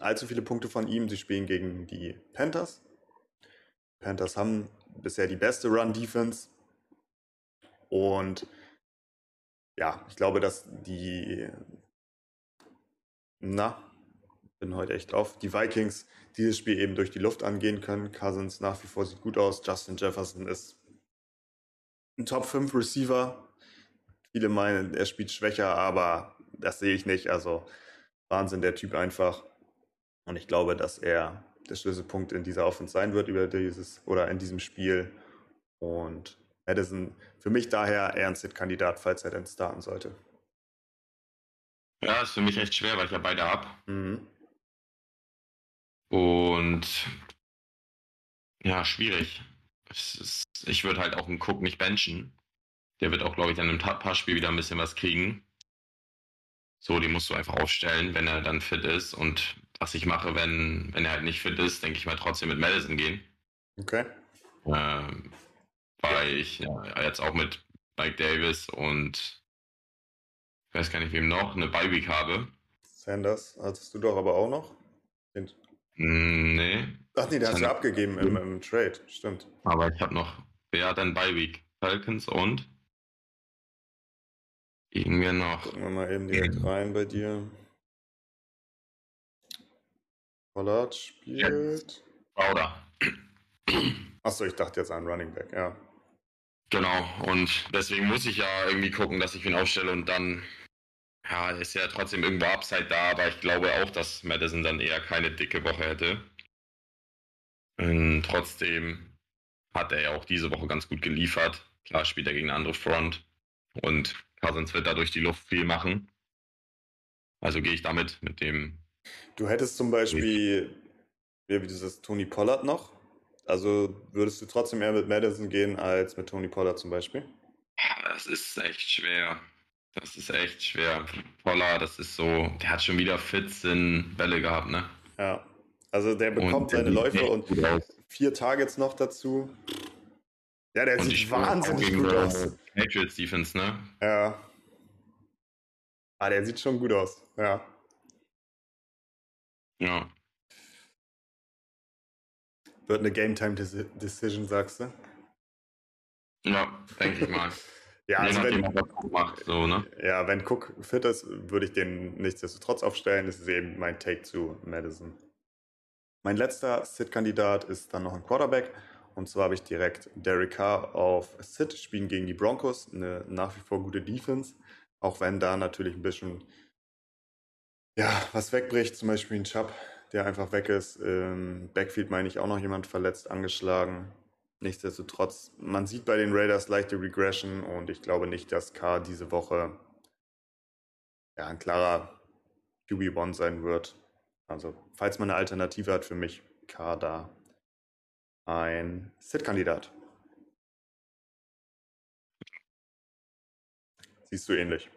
allzu viele Punkte von ihm. Sie spielen gegen die Panthers. Panthers haben bisher die beste Run-Defense. Und ja, ich glaube, dass die, na, bin heute echt auf, die Vikings dieses Spiel eben durch die Luft angehen können. Cousins nach wie vor sieht gut aus. Justin Jefferson ist ein Top 5 Receiver. Viele meinen, er spielt schwächer, aber das sehe ich nicht. Also Wahnsinn, der Typ einfach. Und ich glaube, dass er der Schlüsselpunkt in dieser Offense sein wird über dieses oder in diesem Spiel. Und Madison für mich daher eher ein Sit-Kandidat, falls er denn starten sollte. Ja, ist für mich echt schwer, weil ich ja beide habe. Mhm. Und ja, schwierig. Ist, ich würde halt auch einen Cook nicht benchen. Der wird auch, glaube ich, an einem Passspiel wieder ein bisschen was kriegen. So, die musst du einfach aufstellen, wenn er dann fit ist. Und was ich mache, wenn, wenn er halt nicht fit ist, denke ich mal trotzdem mit Madison gehen. Okay. Ähm, weil ich ja, jetzt auch mit Mike Davis und ich weiß gar nicht wem noch, eine Bye-Week habe. Sanders hattest du doch aber auch noch? Hm, nee. Ach nee, der hast du abgegeben im, im, Trade, stimmt. Aber ich habe noch, wer dann bei Week? Falcons und wir noch. Gucken wir mal eben direkt rein bei dir. Pollard spielt. Oder. Achso, ich dachte jetzt an Running Back, ja. Genau, und deswegen muss ich ja irgendwie gucken, dass ich ihn aufstelle und dann ja, ist ja trotzdem irgendwo Upside da, aber ich glaube auch, dass Madison dann eher keine dicke Woche hätte. Und trotzdem hat er ja auch diese Woche ganz gut geliefert. Klar spielt er gegen eine andere Front und Cousins wird dadurch die Luft viel machen. Also gehe ich damit mit dem. Du hättest zum Beispiel, wie dieses Tony Pollard noch. Also würdest du trotzdem eher mit Madison gehen als mit Tony Pollard zum Beispiel? Das ist echt schwer. Das ist echt schwer. Poller, das ist so, der hat schon wieder 14 Bälle gehabt, ne? Ja. Also der bekommt und seine Läufe und vier Targets noch dazu. Ja, der und sieht wahnsinnig gut aus. Patriots Defense, ne? Ja. Ah, der sieht schon gut aus. Ja. Ja. Wird eine Game Time Decision, sagst du? Ja, denke ich mal. Ja, also wenn, macht, so, ne? ja, wenn Cook fit ist, würde ich den nichtsdestotrotz aufstellen. Das ist eben mein Take zu Madison. Mein letzter Sit-Kandidat ist dann noch ein Quarterback. Und zwar habe ich direkt Derek Carr auf Sit, spielen gegen die Broncos. Eine nach wie vor gute Defense. Auch wenn da natürlich ein bisschen ja, was wegbricht. Zum Beispiel ein Chubb, der einfach weg ist. Im Backfield meine ich auch noch jemand verletzt, angeschlagen. Nichtsdestotrotz, man sieht bei den Raiders leichte Regression und ich glaube nicht, dass K diese Woche ja, ein klarer QB1 sein wird. Also, falls man eine Alternative hat für mich, K da ein Sit-Kandidat. Siehst du ähnlich?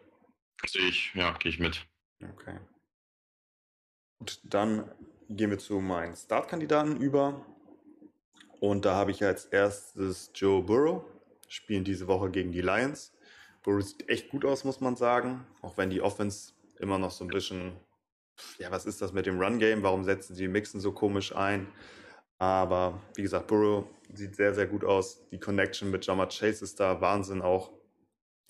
Sehe ich, ja, gehe ich mit. Okay. Gut, dann gehen wir zu meinen Startkandidaten über. Und da habe ich als erstes Joe Burrow, spielen diese Woche gegen die Lions. Burrow sieht echt gut aus, muss man sagen. Auch wenn die Offense immer noch so ein bisschen, ja, was ist das mit dem Run-Game? Warum setzen sie Mixen so komisch ein? Aber wie gesagt, Burrow sieht sehr, sehr gut aus. Die Connection mit Jammer Chase ist da Wahnsinn auch.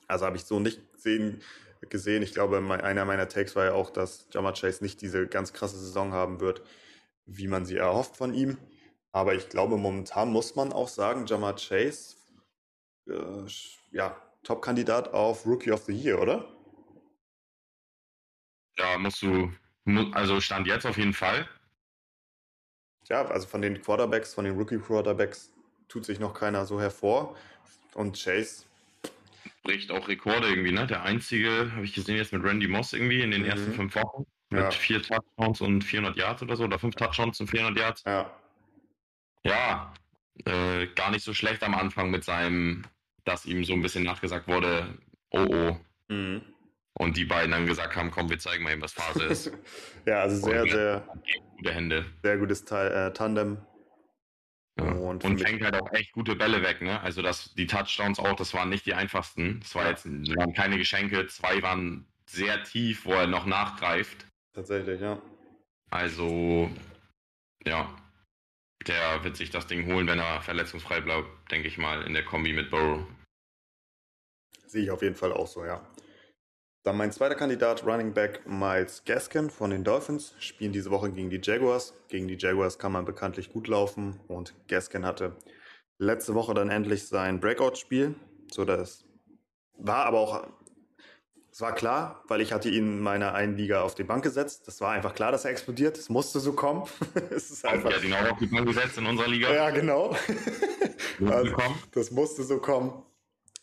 Also habe ich so nicht gesehen. gesehen. Ich glaube, einer meiner Takes war ja auch, dass Jammer Chase nicht diese ganz krasse Saison haben wird, wie man sie erhofft von ihm. Aber ich glaube, momentan muss man auch sagen, Jamar Chase, äh, ja, Top-Kandidat auf Rookie of the Year, oder? Ja, musst du, also Stand jetzt auf jeden Fall. Ja, also von den Quarterbacks, von den Rookie-Quarterbacks tut sich noch keiner so hervor. Und Chase. Bricht auch Rekorde irgendwie, ne? Der einzige, habe ich gesehen jetzt mit Randy Moss irgendwie in den mhm. ersten fünf Wochen. Mit Ja. vier Touchdowns und 400 Yards oder so, oder fünf Touchdowns und 400 Yards. Ja, Ja, äh, gar nicht so schlecht am Anfang mit seinem, dass ihm so ein bisschen nachgesagt wurde, oh oh. mhm. Und die beiden dann gesagt haben, komm, wir zeigen mal ihm, was Phase ist. ja also sehr, Und- sehr, Gute Hände. sehr gutes Teil, äh, Tandem. Ja. Und Und, fängt halt auch echt gute Bälle weg, ne? Also das, die Touchdowns auch, das waren nicht die einfachsten. Das war jetzt, waren keine Geschenke, zwei waren sehr tief, wo er noch nachgreift. Tatsächlich, ja. Also, ja, der wird sich das Ding holen, wenn er verletzungsfrei bleibt, denke ich mal, in der Kombi mit Burrow. Sehe ich auf jeden Fall auch so, ja. Dann mein zweiter Kandidat, Running Back Miles Gaskin von den Dolphins, spielen diese Woche gegen die Jaguars. Gegen die Jaguars kann man bekanntlich gut laufen und Gaskin hatte letzte Woche dann endlich sein Breakout-Spiel. So das war aber auch, es war klar, weil ich hatte ihn in meiner einen Liga auf die Bank gesetzt. Das war einfach klar, dass er explodiert. Es musste so kommen. es ist einfach. hat ihn auch auf die Bank gesetzt in unserer Liga. Ja, genau. Also, das musste so kommen.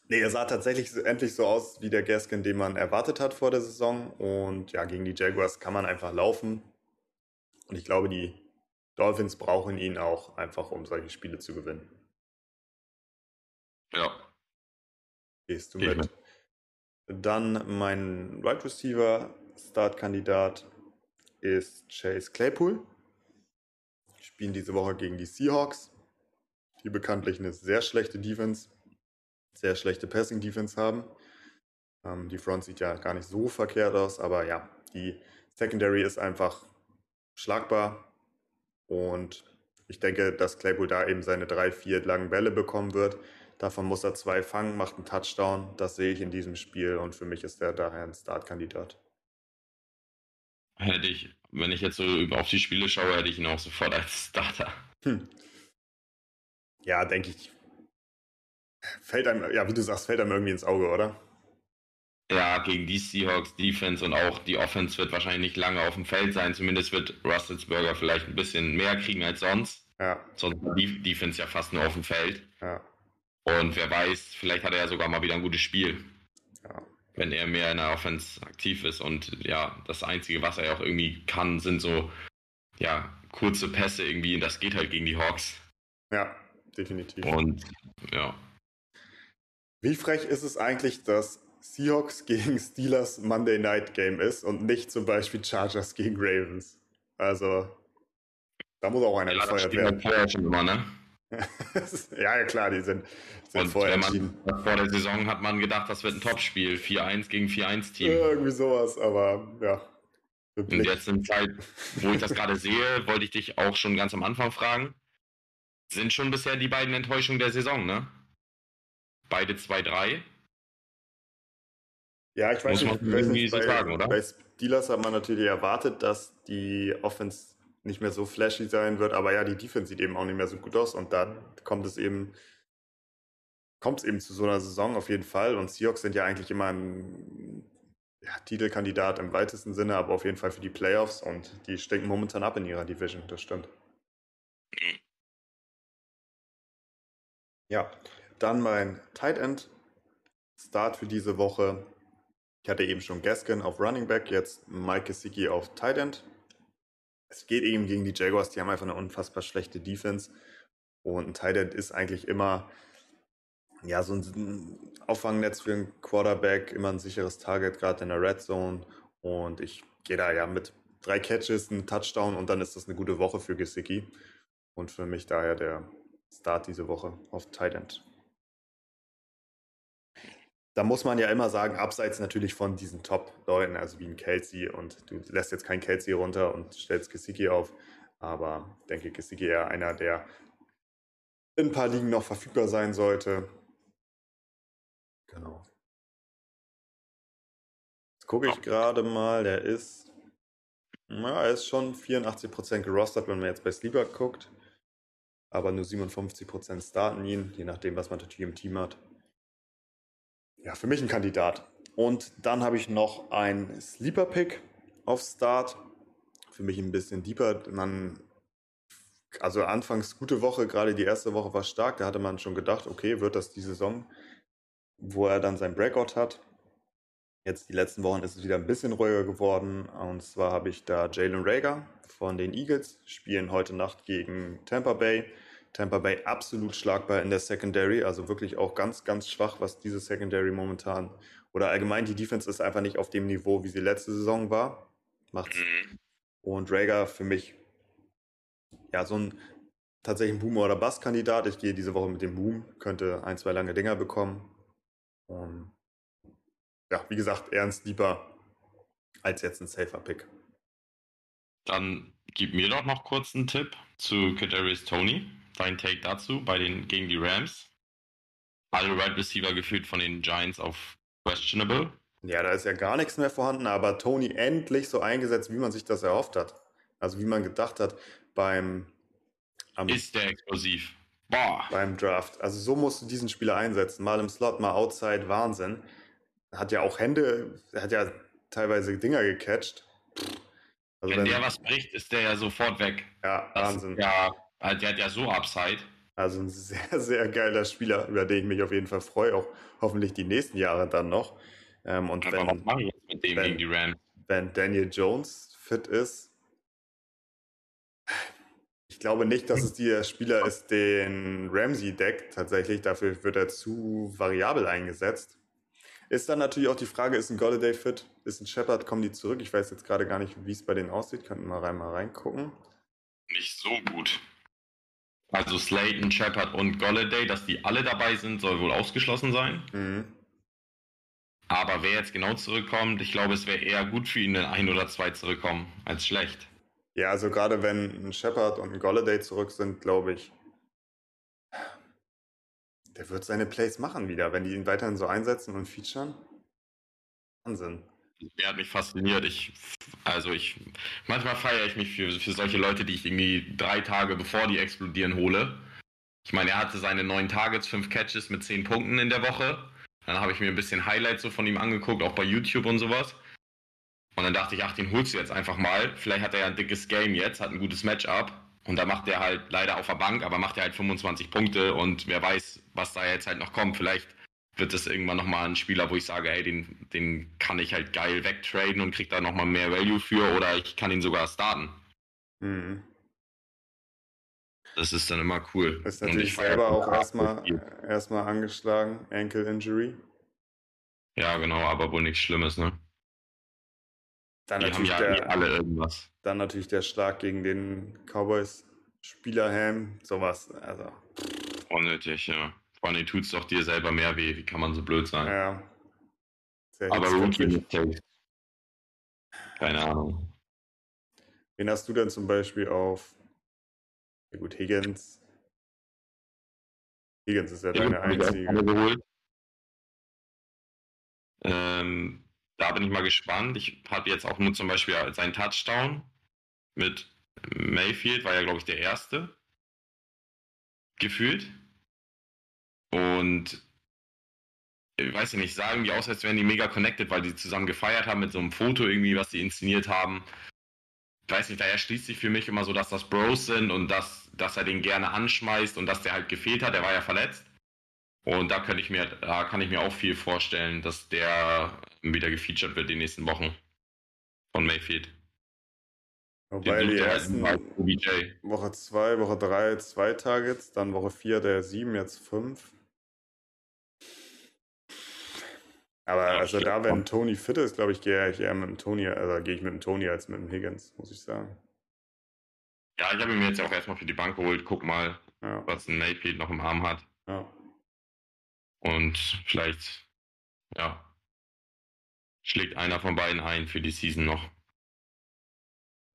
Nee, er sah tatsächlich so, endlich so aus wie der Gaskin, den man erwartet hat vor der Saison. Und ja, gegen die Jaguars kann man einfach laufen. Und ich glaube, die Dolphins brauchen ihn auch einfach, um solche Spiele zu gewinnen. Ja, Gehst du Geh mit? Dann mein Wide right Receiver Startkandidat ist Chase Claypool. Spielen diese Woche gegen die Seahawks, die bekanntlich eine sehr schlechte Defense, sehr schlechte Passing Defense haben. Ähm, die Front sieht ja gar nicht so verkehrt aus, aber ja, die Secondary ist einfach schlagbar und ich denke, dass Claypool da eben seine drei, vier langen Bälle bekommen wird. Davon muss er zwei fangen, macht einen Touchdown. Das sehe ich in diesem Spiel und für mich ist er daher ein Startkandidat. hätte ich, wenn ich jetzt so über- auf die Spiele schaue, hätte ich ihn auch sofort als Starter. Hm. Ja, denke ich. Fällt einem, ja, wie du sagst, fällt einem irgendwie ins Auge, oder? Ja, gegen die Seahawks Defense und auch die Offense wird wahrscheinlich nicht lange auf dem Feld sein. Zumindest wird Russelsberger vielleicht ein bisschen mehr kriegen als sonst. Ja, Sonst war die Defense ja fast nur auf dem Feld. ja, Und wer weiß, vielleicht hat er ja sogar mal wieder ein gutes Spiel, ja. wenn er mehr in der Offense aktiv ist. Und ja, das Einzige, was er ja auch irgendwie kann, sind so ja, kurze Pässe irgendwie. Und das geht halt gegen die Hawks. Ja, definitiv. Und ja, Wie frech ist es eigentlich, dass Seahawks gegen Steelers Monday Night Game ist und nicht zum Beispiel Chargers gegen Ravens? Also, da muss auch einer ja das gefeuert werden. immer, ne? ja, ja, klar, die sind, sind Und vorher man, vor der Saison hat man gedacht, das wird ein Topspiel. 4-1 gegen 4-1-Team. Irgendwie sowas, aber ja. Und jetzt in Zeit, wo ich das gerade sehe, wollte ich dich auch schon ganz am Anfang fragen. Sind schon bisher die beiden Enttäuschungen der Saison, ne? Beide 2-3. Ja, ich weiß Muss nicht, man irgendwie so bei, sagen, oder? bei Steelers hat man natürlich erwartet, dass die Offense nicht mehr so flashy sein wird, aber ja, die Defense sieht eben auch nicht mehr so gut aus und dann kommt es eben kommt es eben zu so einer Saison auf jeden Fall und Seahawks sind ja eigentlich immer ein ja, Titelkandidat im weitesten Sinne, aber auf jeden Fall für die Playoffs und die stinken momentan ab in ihrer Division, das stimmt. Ja, dann mein Tight End Start für diese Woche. Ich hatte eben schon Gaskin auf Running Back, jetzt Mike Gesicki auf Tight End. Es geht eben gegen die Jaguars, die haben einfach eine unfassbar schlechte Defense. Und ein Tight End ist eigentlich immer ja, so ein Auffangnetz für einen Quarterback, immer ein sicheres Target, gerade in der Red Zone. Und ich gehe da ja mit drei Catches, einen Touchdown und dann ist das eine gute Woche für Gesicki. Und für mich daher der Start diese Woche auf Tight End. Da muss man ja immer sagen, abseits natürlich von diesen Top-Leuten, also wie ein Kelsey und du lässt jetzt kein Kelsey runter und stellst Gesicki auf, aber ich denke, Gesicki eher einer, der in ein paar Ligen noch verfügbar sein sollte. Genau. Jetzt gucke ich gerade mal, der ist, na, er ist schon 84% gerostert, wenn man jetzt bei Sleeper guckt, aber nur 57% starten ihn, je nachdem, was man natürlich im Team hat. Ja, für mich ein Kandidat. Und dann habe ich noch einen Sleeper-Pick auf Start. Für mich ein bisschen deeper. Man, also anfangs gute Woche, gerade die erste Woche war stark. Da hatte man schon gedacht, okay, wird das die Saison, wo er dann sein Breakout hat. Jetzt die letzten Wochen ist es wieder ein bisschen ruhiger geworden. Und zwar habe ich da Jalen Rager von den Eagles, spielen heute Nacht gegen Tampa Bay. Tampa Bay absolut schlagbar in der Secondary, also wirklich auch ganz, ganz schwach, was diese Secondary momentan oder allgemein die Defense ist einfach nicht auf dem Niveau, wie sie letzte Saison war. Macht's. Mhm. Und Rager für mich ja so ein tatsächlich ein Boom- oder Bass-Kandidat. Ich gehe diese Woche mit dem Boom, könnte ein, zwei lange Dinger bekommen. Und ja, wie gesagt, ernst lieber als jetzt ein safer Pick. Dann gib mir doch noch kurz einen Tipp zu Kadarius Tony. Dein Take dazu bei den gegen die Rams. Alle Right Receiver gefühlt von den Giants auf questionable. Ja, da ist ja gar nichts mehr vorhanden, aber Tony endlich so eingesetzt, wie man sich das erhofft hat. Also wie man gedacht hat beim am, Ist der explosiv. Boah. Beim Draft. Also so musst du diesen Spieler einsetzen. Mal im Slot, mal outside. Wahnsinn. Hat ja auch Hände, hat ja teilweise Dinger gecatcht. Also wenn, wenn der was bricht, ist der ja sofort weg. Ja, das Wahnsinn. Ja, also der hat ja so Upside. Also ein sehr, sehr geiler Spieler, über den ich mich auf jeden Fall freue, auch hoffentlich die nächsten Jahre dann noch. Ähm, und Aber wenn, was mache ich jetzt mit dem wenn, gegen die Rams? Wenn Daniel Jones fit ist, ich glaube nicht, dass es der Spieler ist, den Ramsey deckt. Tatsächlich, dafür wird er zu variabel eingesetzt. Ist dann natürlich auch die Frage, ist ein Golladay fit? Ist ein Shepard, kommen die zurück? Ich weiß jetzt gerade gar nicht, wie es bei denen aussieht. Könnten wir rein, mal reingucken. Nicht so gut. Also Slayton, Shepard und Golladay, dass die alle dabei sind, soll wohl ausgeschlossen sein. Mhm. Aber wer jetzt genau zurückkommt, ich glaube, es wäre eher gut für ihn, wenn ein oder zwei zurückkommen, als schlecht. Ja, also gerade wenn ein Shepard und ein Golladay zurück sind, glaube ich, der wird seine Plays machen wieder, wenn die ihn weiterhin so einsetzen und featuren. Wahnsinn. Der hat mich fasziniert. Ich, also ich, manchmal feiere ich mich für, für solche Leute, die ich irgendwie drei Tage bevor die explodieren hole. Ich meine, er hatte seine neun Targets, fünf Catches mit zehn Punkten in der Woche. Dann habe ich mir ein bisschen Highlights so von ihm angeguckt, auch bei YouTube und sowas. Und dann dachte ich, ach, den holst du jetzt einfach mal. Vielleicht hat er ja ein dickes Game jetzt, hat ein gutes Matchup. Und da macht er halt leider auf der Bank, aber macht er halt 25 Punkte und wer weiß, was da jetzt halt noch kommt. Vielleicht wird es irgendwann nochmal ein Spieler, wo ich sage, hey, den, den kann ich halt geil wegtraden und krieg da nochmal mehr Value für oder ich kann ihn sogar starten. Mhm. Das ist dann immer cool. Ist natürlich selber auch erstmal erstmal angeschlagen, Ankle Injury. Ja, genau, aber wohl nichts Schlimmes, ne? Dann Die natürlich haben ja der, alle irgendwas. Dann natürlich der Schlag gegen den Cowboys Spielerham, sowas. Also. Unnötig, ja. Vor allem tut es doch dir selber mehr weh. Wie kann man so blöd sein? Ja. Sehr Aber Rookie Mistakes. Keine Ahnung. Wen hast du denn zum Beispiel auf? Ja gut, Higgins. Higgins ist ja Higgins deine einzige. Ähm, da bin ich mal gespannt. Ich habe jetzt auch nur zum Beispiel seinen Touchdown mit Mayfield, war ja, glaube ich, der erste. Gefühlt. Und ich weiß nicht, sagen die aus, als wären die mega connected, weil die zusammen gefeiert haben mit so einem Foto irgendwie, was sie inszeniert haben. Ich weiß nicht, daher schließt sich für mich immer so, dass das Bros sind und dass, dass er den gerne anschmeißt und dass der halt gefehlt hat, der war ja verletzt. Und da könnte ich mir, da kann ich mir auch viel vorstellen, dass der wieder gefeatured wird die nächsten Wochen von Mayfield. Wobei die, die ersten Woche 2, Woche 3 zwei Targets, dann Woche 4 der 7, jetzt 5. Aber ja, also da, wenn Tony fit ist, glaube ich, gehe ich eher mit dem Tony, also gehe ich mit dem Tony als mit dem Higgins, muss ich sagen. Ja, ich habe ihn mir jetzt auch erstmal für die Bank geholt. Guck mal, ja. was ein Mayfield noch im Arm hat. Ja. Und vielleicht, ja, schlägt einer von beiden ein für die Season noch.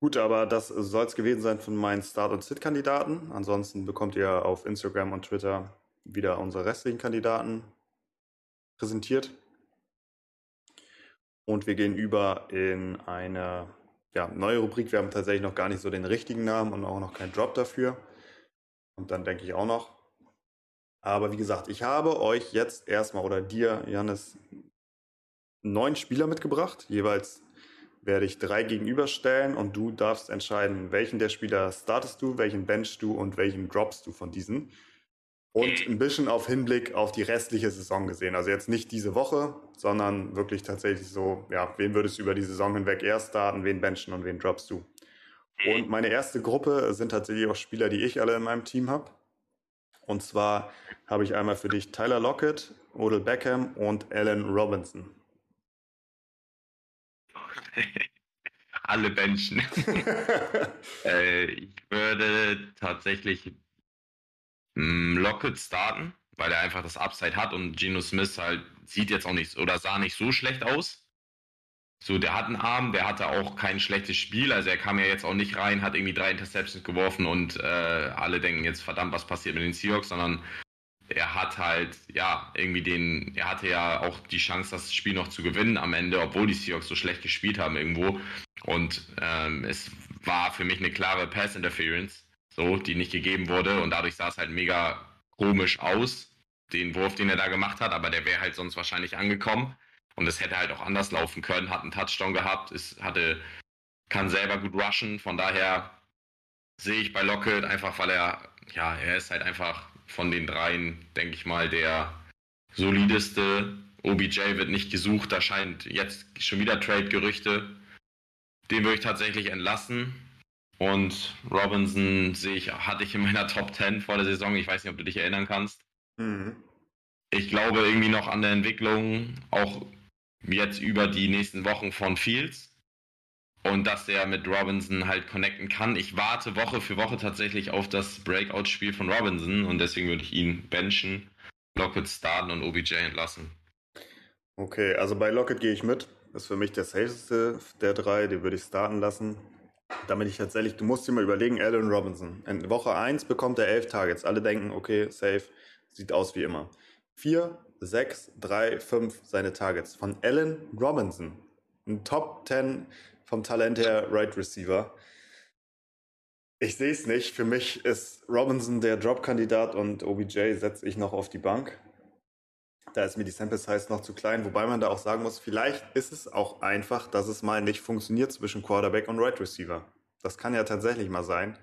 Gut, aber das soll es gewesen sein von meinen Start- und Sit-Kandidaten. Ansonsten bekommt ihr auf Instagram und Twitter wieder unsere restlichen Kandidaten präsentiert. Und wir gehen über in eine ja, neue Rubrik. Wir haben tatsächlich noch gar nicht so den richtigen Namen und auch noch keinen Drop dafür. Und dann denke ich auch noch. Aber wie gesagt, ich habe euch jetzt erstmal oder dir, Janis, neun Spieler mitgebracht. Jeweils werde ich drei gegenüberstellen und du darfst entscheiden, welchen der Spieler startest du, welchen benchst du und welchen droppst du von diesen. Und ein bisschen auf Hinblick auf die restliche Saison gesehen. Also jetzt nicht diese Woche, sondern wirklich tatsächlich so, ja, wen würdest du über die Saison hinweg erst starten, wen benchen und wen droppst du? Und meine erste Gruppe sind tatsächlich auch Spieler, die ich alle in meinem Team habe. Und zwar habe ich einmal für dich Tyler Lockett, Odell Beckham und Allen Robinson. Alle Benchen. äh, ich würde tatsächlich Lockett starten, weil er einfach das Upside hat und Geno Smith halt sieht jetzt auch nicht oder sah nicht so schlecht aus. So, der hat einen Arm, der hatte auch kein schlechtes Spiel. Also er kam ja jetzt auch nicht rein, hat irgendwie drei Interceptions geworfen und äh, alle denken jetzt, verdammt, was passiert mit den Seahawks, sondern er hat halt, ja, irgendwie den, er hatte ja auch die Chance, das Spiel noch zu gewinnen am Ende, obwohl die Seahawks so schlecht gespielt haben irgendwo. Und ähm, es war für mich eine klare Pass-Interference, so, die nicht gegeben wurde und dadurch sah es halt mega komisch aus, den Wurf, den er da gemacht hat, aber der wäre halt sonst wahrscheinlich angekommen. Und es hätte halt auch anders laufen können, hat einen Touchdown gehabt, ist, hatte, kann selber gut rushen. Von daher sehe ich bei Lockett einfach, weil er, ja, er ist halt einfach von den dreien, denke ich mal, der solideste. OBJ wird nicht gesucht, da scheint jetzt schon wieder Trade-Gerüchte. Den würde ich tatsächlich entlassen. Und Robinson sehe ich, hatte ich in meiner Top 10 vor der Saison. Ich weiß nicht, ob du dich erinnern kannst. Mhm. Ich glaube irgendwie noch an der Entwicklung, auch jetzt über die nächsten Wochen von Fields und dass er mit Robinson halt connecten kann. Ich warte Woche für Woche tatsächlich auf das Breakout-Spiel von Robinson und deswegen würde ich ihn benchen, Lockett starten und OBJ entlassen. Okay, also bei Lockett gehe ich mit. Das ist für mich der safeste der drei, den würde ich starten lassen. Damit ich tatsächlich, du musst dir mal überlegen, Allen Robinson. In Woche 1 bekommt er elf Targets. Alle denken, okay, safe, sieht aus wie immer. Vier 6, 3, 5 seine Targets. Von Allen Robinson. Ein Top 10 vom Talent her Right Receiver. Ich sehe es nicht. Für mich ist Robinson der Drop-Kandidat und OBJ setze ich noch auf die Bank. Da ist mir die Sample Size noch zu klein, wobei man da auch sagen muss, vielleicht ist es auch einfach, dass es mal nicht funktioniert zwischen Quarterback und Right Receiver. Das kann ja tatsächlich mal sein.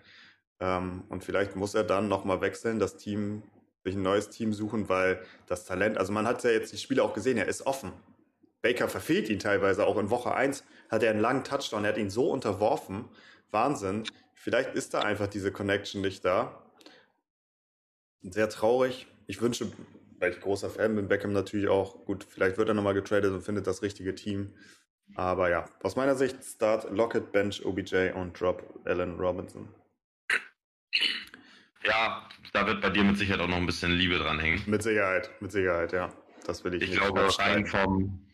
Ähm, und vielleicht muss er dann nochmal wechseln, das Team sich ein neues Team suchen, weil das Talent, also man hat ja jetzt die Spiele auch gesehen, er ist offen. Baker verfehlt ihn teilweise, auch in Woche 1 hat er einen langen Touchdown, er hat ihn so unterworfen. Wahnsinn. Vielleicht ist da einfach diese Connection nicht da. Sehr traurig. Ich wünsche, weil ich großer Fan bin, Beckham natürlich auch. Gut, vielleicht wird er nochmal getradet und findet das richtige Team. Aber ja, aus meiner Sicht Start Lockett, Bench, OBJ und Drop Allen Robinson. Ja, da wird bei dir mit Sicherheit auch noch ein bisschen Liebe dran hängen. Mit Sicherheit, mit Sicherheit, ja. Das will ich Ich glaube, rein vom,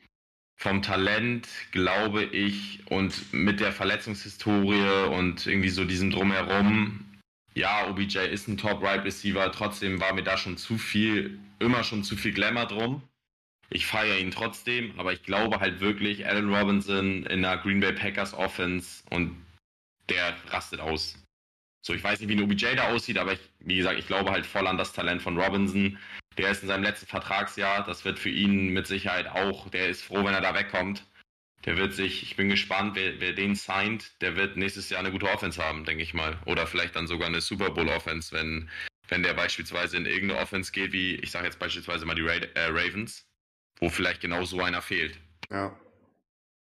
vom Talent, glaube ich, und mit der Verletzungshistorie und irgendwie so diesem Drumherum, ja, OBJ ist ein Top-Right-Receiver, trotzdem war mir da schon zu viel, immer schon zu viel Glamour drum. Ich feiere ihn trotzdem, aber ich glaube halt wirklich, Allen Robinson in der Green Bay Packers Offense und der rastet aus. So, ich weiß nicht, wie ein OBJ da aussieht, aber ich, wie gesagt, ich glaube halt voll an das Talent von Robinson. Der ist in seinem letzten Vertragsjahr. Das wird für ihn mit Sicherheit auch, der ist froh, wenn er da wegkommt. Der wird sich, ich bin gespannt, wer, wer den signed, der wird nächstes Jahr eine gute Offense haben, denke ich mal. Oder vielleicht dann sogar eine Super Bowl Offense, wenn, wenn der beispielsweise in irgendeine Offense geht, wie, ich sage jetzt beispielsweise mal die Ra äh, Ravens, wo vielleicht genau so einer fehlt. Ja.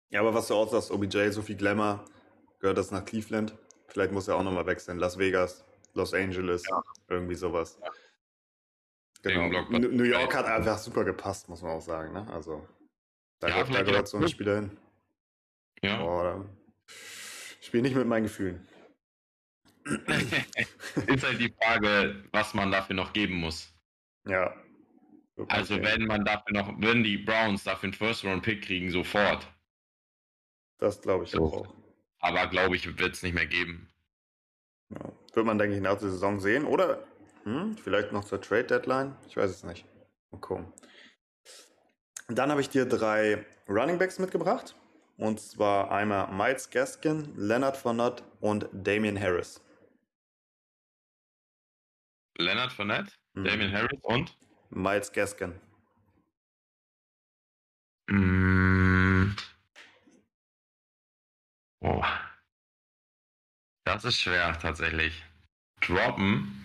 Ja, aber was du auch sagst, OBJ, so viel Glamour, gehört das nach Cleveland? Vielleicht muss er auch nochmal wechseln. Las Vegas, Los Angeles, ja. irgendwie sowas. Ja. Genau. New York hat einfach super gepasst, muss man auch sagen. Ne? Also, da, ja, gehört, da gehört so ein Spieler hin. Ja. Boah, ich spiele nicht mit meinen Gefühlen. ist halt die Frage, was man dafür noch geben muss. Ja. Also wenn man dafür noch, wenn die Browns dafür einen First-Round-Pick kriegen, sofort. Das glaube ich so. auch. Aber glaube ich, wird es nicht mehr geben. Ja. Wird man, denke ich, nach der Saison sehen. Oder hm, vielleicht noch zur Trade Deadline. Ich weiß es nicht. Mal gucken. Dann habe ich dir drei Running Backs mitgebracht. Und zwar einmal Miles Gaskin, Leonard Fournette und Damian Harris. Leonard Fournette, mhm. Damian Harris und? Miles Gaskin. Mm. Oh. Das ist schwer tatsächlich. Droppen.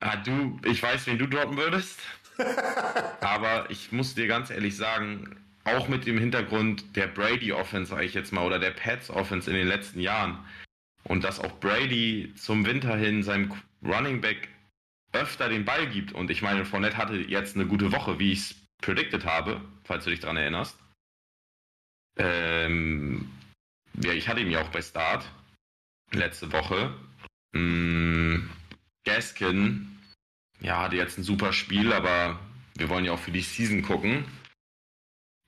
Ah, du, ich weiß, wen du droppen würdest. Aber ich muss dir ganz ehrlich sagen, auch mit dem Hintergrund der Brady Offense, sage ich jetzt mal, oder der Pets Offense in den letzten Jahren. Und dass auch Brady zum Winter hin seinem Running Back öfter den Ball gibt. Und ich meine, Fournette hatte jetzt eine gute Woche, wie ich es predicted habe, falls du dich daran erinnerst. Ähm, ja, ich hatte ihn ja auch bei Start letzte Woche. Mm, Gaskin, ja, hatte jetzt ein super Spiel, aber wir wollen ja auch für die Season gucken.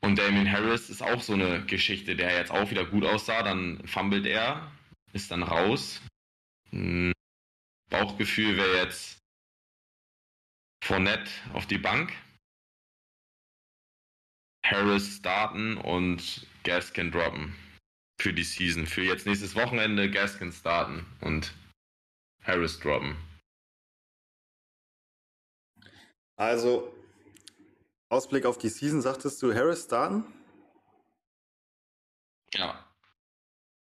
Und Damien Harris ist auch so eine Geschichte, der jetzt auch wieder gut aussah. Dann fummelt er, ist dann raus. Mm, Bauchgefühl wäre jetzt Fournette auf die Bank. Harris starten und Gaskin droppen für die Season. Für jetzt nächstes Wochenende Gaskin starten und Harris droppen. Also, Ausblick auf die Season, sagtest du Harris starten?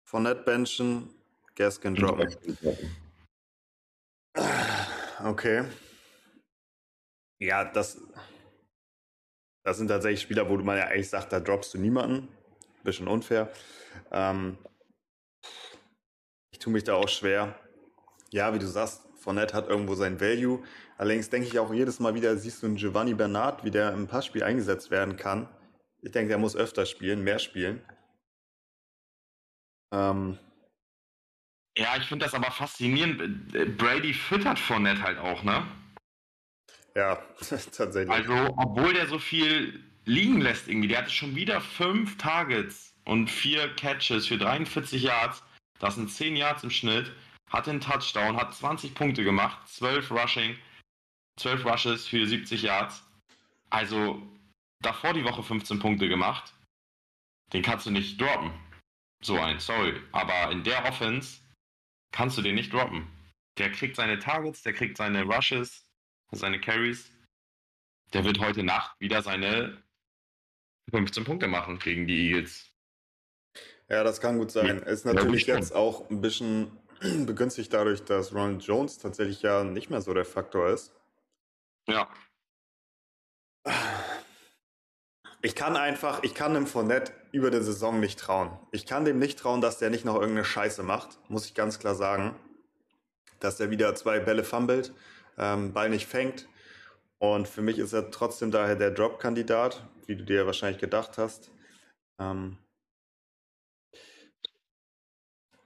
Von Net benchen, Gaskin droppen. Okay. Ja, das, das sind tatsächlich Spieler, wo man ja eigentlich sagt, da droppst du niemanden. Bisschen unfair. Ähm, ich tue mich da auch schwer. Ja, wie du sagst, Fournette hat irgendwo sein Value. Allerdings denke ich auch jedes Mal wieder, siehst du einen Giovanni Bernard, wie der im Passspiel eingesetzt werden kann. Ich denke, der muss öfter spielen, mehr spielen. Ähm, ja, ich finde das aber faszinierend. Brady füttert Fournette halt auch, ne? Ja, tatsächlich. Also, obwohl der so viel liegen lässt irgendwie, der hatte schon wieder fünf Targets und vier Catches für 43 Yards. Das sind 10 Yards im Schnitt. Hatte einen Touchdown, hat 20 Punkte gemacht, 12 Rushing, 12 Rushes für 70 Yards. Also davor die Woche 15 Punkte gemacht. Den kannst du nicht droppen. So ein, sorry. Aber in der Offense kannst du den nicht droppen. Der kriegt seine Targets, der kriegt seine Rushes, seine Carries. Der wird heute Nacht wieder seine 15 Punkte machen gegen die Eagles. Ja, das kann gut sein. Ja, ist natürlich jetzt auch ein bisschen begünstigt dadurch, dass Ronald Jones tatsächlich ja nicht mehr so der Faktor ist. Ja. Ich kann einfach, ich kann dem Fournette über die Saison nicht trauen. Ich kann dem nicht trauen, dass der nicht noch irgendeine Scheiße macht, muss ich ganz klar sagen. Dass der wieder zwei Bälle fummelt, ähm, Ball nicht fängt. Und für mich ist er trotzdem daher der Drop-Kandidat, wie du dir wahrscheinlich gedacht hast. Ähm,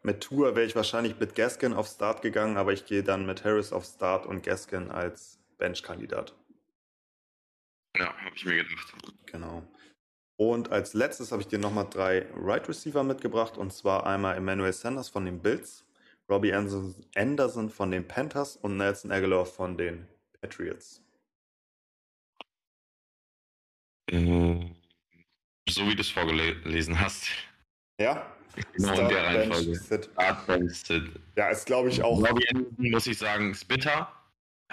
mit Tour wäre ich wahrscheinlich mit Gaskin auf Start gegangen, aber ich gehe dann mit Harris auf Start und Gaskin als Bench-Kandidat. Ja, habe ich mir gedacht. Genau. Und als letztes habe ich dir nochmal drei Right Receiver mitgebracht und zwar einmal Emmanuel Sanders von den Bills, Robbie Anderson von den Panthers und Nelson Aguilar von den Patriots. Mhm. So wie du es vorgelesen hast. Ja? Genau in der Reihenfolge. Ja, ist glaube ich auch. Robbie Anderson, muss ich sagen, ist bitter.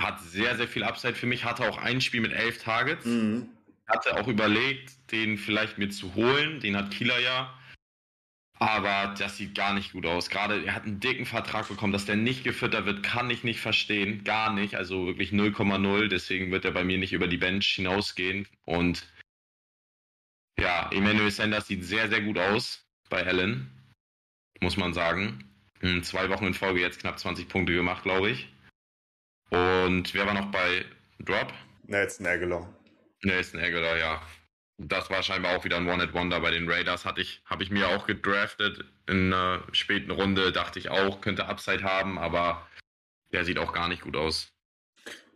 Hat sehr, sehr viel Upside für mich. Hatte auch ein Spiel mit elf Targets. Mhm. Hatte auch überlegt, den vielleicht mir zu holen. Den hat Kieler ja. Aber das sieht gar nicht gut aus. Gerade er hat einen dicken Vertrag bekommen, dass der nicht gefüttert wird, kann ich nicht verstehen. Gar nicht. Also wirklich 0,0. Deswegen wird er bei mir nicht über die Bench hinausgehen. Und ja, Emmanuel Sanders sieht sehr, sehr gut aus bei Allen. Muss man sagen. In zwei Wochen in Folge jetzt knapp 20 Punkte gemacht, glaube ich. Und wer war noch bei Drop? Nelson Aguilar. Nelson Aguilar, ja das war scheinbar auch wieder ein One-Hit-Wonder bei den Raiders. Hatte ich, habe ich mir auch gedraftet in einer späten Runde, dachte ich auch, könnte Upside haben, aber der sieht auch gar nicht gut aus.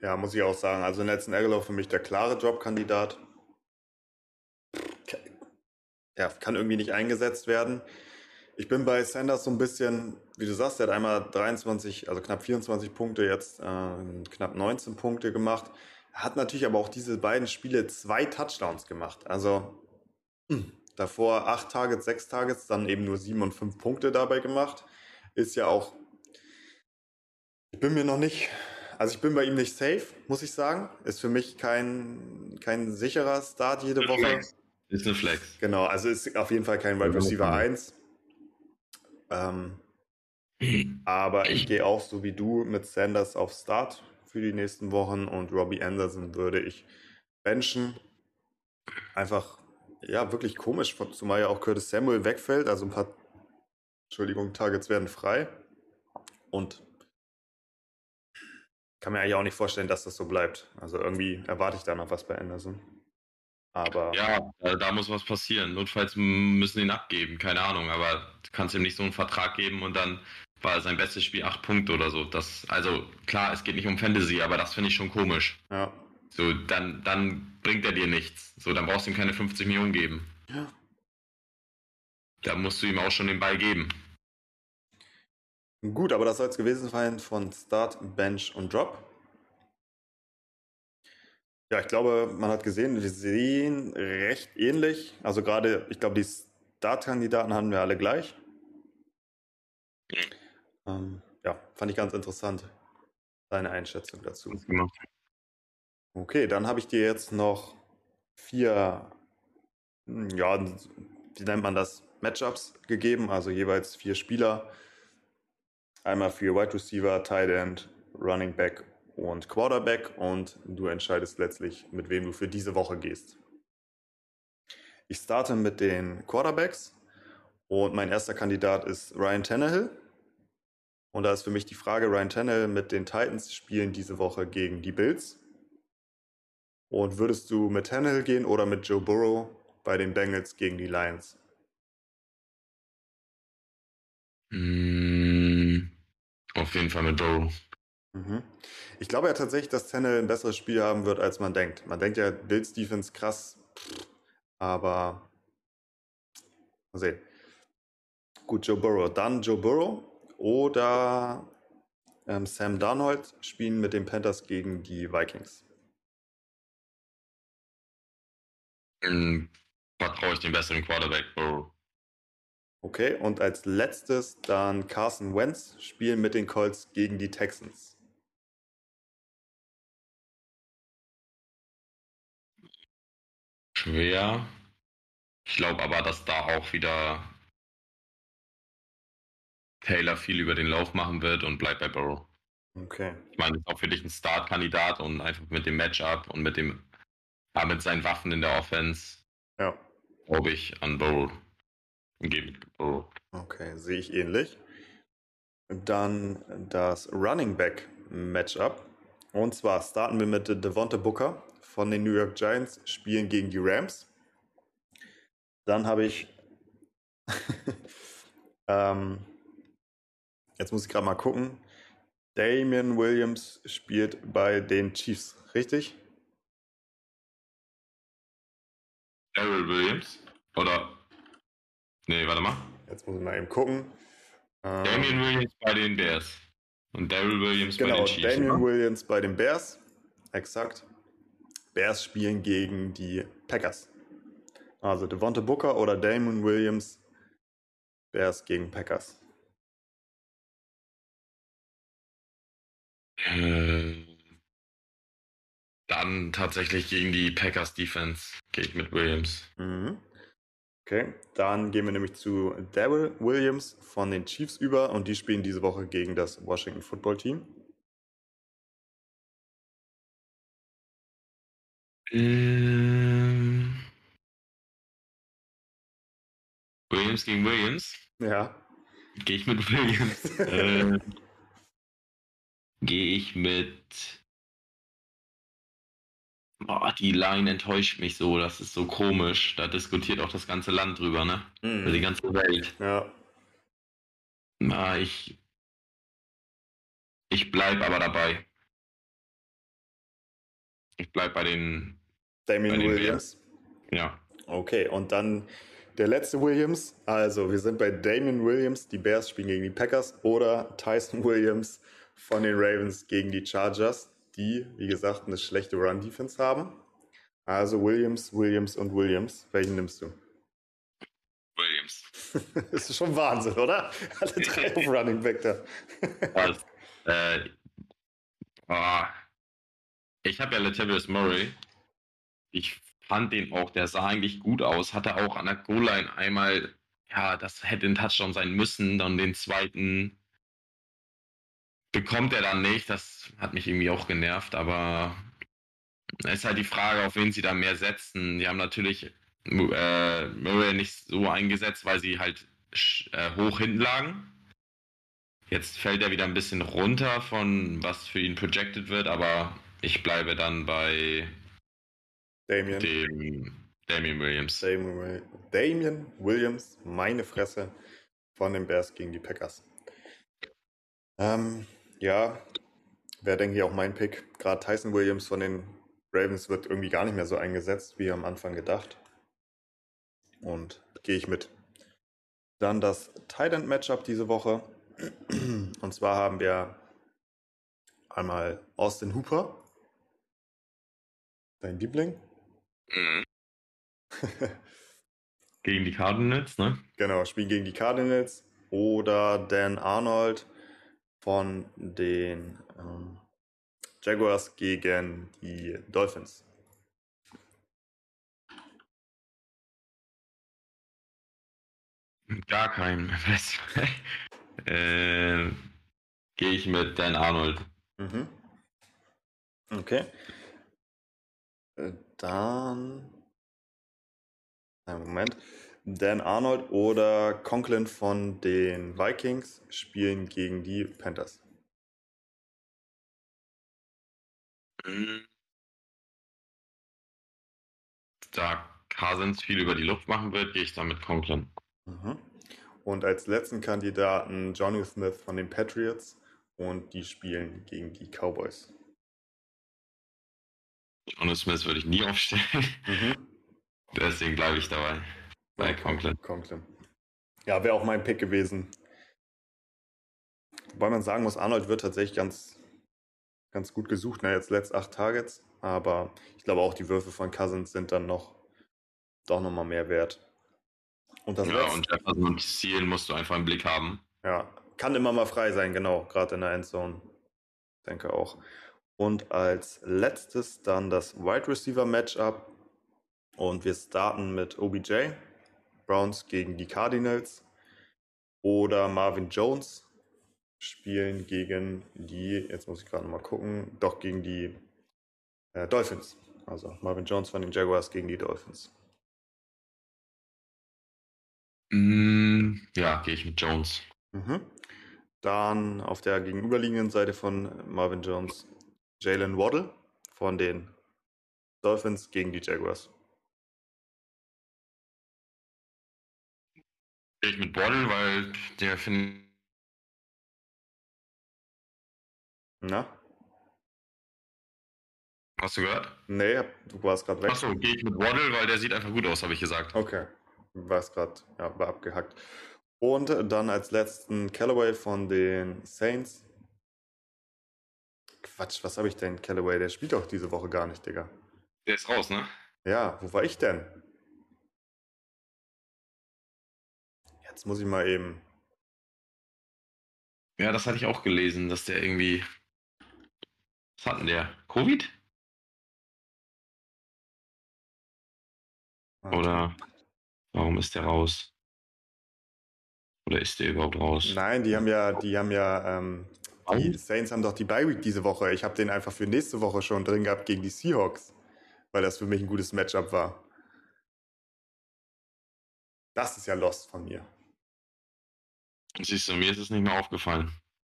Ja, muss ich auch sagen. Also Nelson Aguilar für mich der klare Jobkandidat. Ja, kann irgendwie nicht eingesetzt werden. Ich bin bei Sanders so ein bisschen, wie du sagst, der hat einmal 23, also knapp 24 Punkte, jetzt äh, knapp 19 Punkte gemacht. Hat natürlich aber auch diese beiden Spiele zwei Touchdowns gemacht. Also hm, davor acht Targets, sechs Targets, dann eben nur sieben und fünf Punkte dabei gemacht. Ist ja auch. Ich bin mir noch nicht. Also ich bin bei ihm nicht safe, muss ich sagen. Ist für mich kein, kein sicherer Start jede Woche. Flex. Ist eine Flex. Genau, also ist auf jeden Fall kein Wide Receiver 1. Ähm, aber ich gehe auch so wie du mit Sanders auf Start für die nächsten Wochen und Robbie Anderson würde ich benchen. Einfach, ja, wirklich komisch, zumal ja auch Curtis Samuel wegfällt, also ein paar, Entschuldigung, Targets werden frei. Und kann mir eigentlich auch nicht vorstellen, dass das so bleibt. Also irgendwie erwarte ich da noch was bei Anderson. Aber. Ja, da muss was passieren. Notfalls müssen ihn abgeben, keine Ahnung, aber du kannst ihm nicht so einen Vertrag geben und dann war sein bestes Spiel acht Punkte oder so. Das, also klar, es geht nicht um Fantasy, aber das finde ich schon komisch. Ja. So, dann, dann bringt er dir nichts. So, dann brauchst du ihm keine 50 Millionen geben. Ja. Da musst du ihm auch schon den Ball geben. Gut, aber das soll es gewesen sein von Start, Bench und Drop. Ja, ich glaube, man hat gesehen, wir sehen recht ähnlich. Also gerade, ich glaube, die Start-Kandidaten haben wir alle gleich. Ähm, ja, fand ich ganz interessant, deine Einschätzung dazu. Okay, dann habe ich dir jetzt noch vier, hm, ja, wie nennt man das, Matchups gegeben, also jeweils vier Spieler Einmal für Wide Receiver, Tight End, Running Back und Quarterback und du entscheidest letztlich, mit wem du für diese Woche gehst. Ich starte mit den Quarterbacks und mein erster Kandidat ist Ryan Tannehill. Und da ist für mich die Frage, Ryan Tannehill mit den Titans spielen diese Woche gegen die Bills. Und würdest du mit Tannehill gehen oder mit Joe Burrow bei den Bengals gegen die Lions? Mm, auf jeden Fall mit Burrow. Mhm. Ich glaube ja tatsächlich, dass Tannehill ein besseres Spiel haben wird, als man denkt. Man denkt ja, Bills Defense krass, aber mal sehen. Gut, Joe Burrow. Dann Joe Burrow oder ähm, Sam Darnold spielen mit den Panthers gegen die Vikings. Mhm. Vertraue ich den besseren Quarterback, Burrow. Okay, und als letztes dann Carson Wentz spielen mit den Colts gegen die Texans. Schwer. Ich glaube aber, dass da auch wieder Taylor viel über den Lauf machen wird und bleibt bei Burrow. Okay. Ich meine, ist auch für dich ein Startkandidat und einfach mit dem Matchup und mit dem, ja, mit seinen Waffen in der Offense. Ja. Glaube ich an Burrow. Gehe mit Burrow. Okay, sehe ich ähnlich. Dann das Running Back Matchup. Und zwar starten wir mit Devonta Booker von den New York Giants, spielen gegen die Rams. Dann habe ich. ähm, jetzt muss ich gerade mal gucken. Damian Williams spielt bei den Chiefs, richtig? Daryl Williams? Oder Nee, warte mal. Jetzt muss ich mal eben gucken. Ähm, Damian Williams bei den Bears. Und Daryl Williams genau, bei den Chiefs. Genau, Damian ne? Williams bei den Bears. Exakt. Bears spielen gegen die Packers. Also Devonta Booker oder Damon Williams. Bears gegen Packers. Äh, dann tatsächlich gegen die Packers Defense gehe ich mit Williams. Mhm. Okay, dann gehen wir nämlich zu Daryl Williams von den Chiefs über und die spielen diese Woche gegen das Washington Football Team. Ähm, Williams gegen Williams? Ja. Gehe ich mit Williams. äh, Gehe ich mit Oh, die Line enttäuscht mich so, das ist so komisch. Da diskutiert auch das ganze Land drüber, ne? Mhm. Also die ganze Welt. Ja. Na, ich. Ich bleib aber dabei. Ich bleib bei den. Damien bei den Williams. Ja. Okay, und dann der letzte Williams. Also, wir sind bei Damien Williams. Die Bears spielen gegen die Packers. Oder Tyson Williams von den Ravens gegen die Chargers die, wie gesagt, eine schlechte Run-Defense haben. Also Williams, Williams und Williams. Welchen nimmst du? Williams. das ist schon Wahnsinn, oder? Alle drei auf Running Back da. Äh, oh. Ich habe ja Latavius Murray. Ich fand den auch, der sah eigentlich gut aus. Hatte auch an der Goal-Line einmal, ja, das hätte ein Touchdown sein müssen. Dann den zweiten bekommt er dann nicht. Das hat mich irgendwie auch genervt, aber es ist halt die Frage, auf wen sie da mehr setzen. Die haben natürlich äh, Murray nicht so eingesetzt, weil sie halt äh, hoch hinten lagen. Jetzt fällt er wieder ein bisschen runter von was für ihn projected wird, aber ich bleibe dann bei Damien. dem Damien Williams. Damien, Damien Williams, meine Fresse, von den Bears gegen die Packers. Ähm, ja, wäre, denke ich, auch mein Pick. Gerade Tyson Williams von den Ravens wird irgendwie gar nicht mehr so eingesetzt, wie am Anfang gedacht. Und gehe ich mit. Dann das Tight End Matchup diese Woche. Und zwar haben wir einmal Austin Hooper, dein Liebling. Mhm. gegen die Cardinals, ne? Genau, spielen gegen die Cardinals oder Dan Arnold von den ähm, Jaguars gegen die Dolphins. Gar kein. äh, Gehe ich mit Dan Arnold. Mhm. Okay. Äh, dann. Einen Moment. Dan Arnold oder Conklin von den Vikings spielen gegen die Panthers. Mhm. Da Cousins viel über die Luft machen wird, gehe ich dann mit Conklin. Mhm. Und als letzten Kandidaten Johnny Smith von den Patriots und die spielen gegen die Cowboys. Johnny Smith würde ich nie aufstellen. Mhm. Deswegen bleibe ich dabei. Bei. Conklin. Conklin. Ja, wäre auch mein Pick gewesen. Wobei man sagen muss, Arnold wird tatsächlich ganz, ganz gut gesucht. Na, jetzt letzt acht Targets. Aber ich glaube auch, die Würfe von Cousins sind dann noch doch nochmal mehr wert. Und das ja, letzte, und Jefferson und Ziel musst du einfach im Blick haben. Ja, kann immer mal frei sein, genau, gerade in der Endzone. Denke auch. Und als letztes dann das Wide Receiver Matchup. Und wir starten mit OBJ, Browns gegen die Cardinals. Oder Marvin Jones spielen gegen die, jetzt muss ich gerade mal gucken, doch gegen die äh, Dolphins. Also Marvin Jones von den Jaguars gegen die Dolphins. Mm, ja, gehe ich mit Jones. Mhm. Dann auf der gegenüberliegenden Seite von Marvin Jones Jalen Waddle von den Dolphins gegen die Jaguars. Gehe ich mit Waddle, weil der finde Na? Hast du gehört? Nee, du warst gerade weg. Achso, gehe ich mit Waddle, weil der sieht einfach gut aus, habe ich gesagt. Okay war es gerade, ja, war abgehackt. Und dann als letzten Callaway von den Saints. Quatsch, was habe ich denn, Callaway? Der spielt doch diese Woche gar nicht, Digga. Der ist raus, ne? Ja, wo war ich denn? Jetzt muss ich mal eben. Ja, das hatte ich auch gelesen, dass der irgendwie. Was hatten der? Covid? Oder. Warum ist der raus? Oder ist der überhaupt raus? Nein, die haben ja, die haben ja, ähm, die Saints haben doch die Bye Week diese Woche. Ich habe den einfach für nächste Woche schon drin gehabt gegen die Seahawks, weil das für mich ein gutes Matchup war. Das ist ja Lost von mir. Siehst du, mir ist es nicht mehr aufgefallen.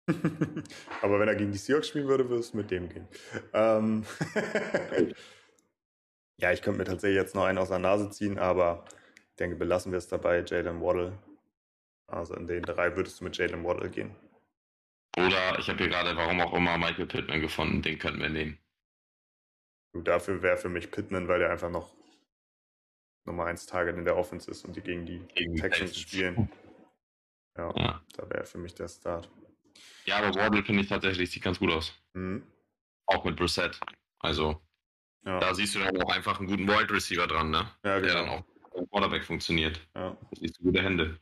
Aber wenn er gegen die Seahawks spielen würde, würde es mit dem gehen. Ähm ja, ich könnte mir tatsächlich jetzt noch einen aus der Nase ziehen, aber denke, belassen wir es dabei, Jalen Waddle. Also in den drei würdest du mit Jalen Waddle gehen. Oder ich habe hier gerade, warum auch immer, Michael Pittman gefunden, den könnten wir nehmen. Du, dafür wäre für mich Pittman, weil der einfach noch Nummer 1 Target in der Offense ist und die gegen die gegen Texans die spielen. Ja, ja. da wäre für mich der Start. Ja, aber Waddle finde ich tatsächlich, sieht ganz gut aus. Mhm. Auch mit Brissett. Also, ja. da siehst du dann auch einfach einen guten Wide Receiver dran, ne? Ja, genau. Der dann auch Quarterback funktioniert. Ja. Das ist gute Hände.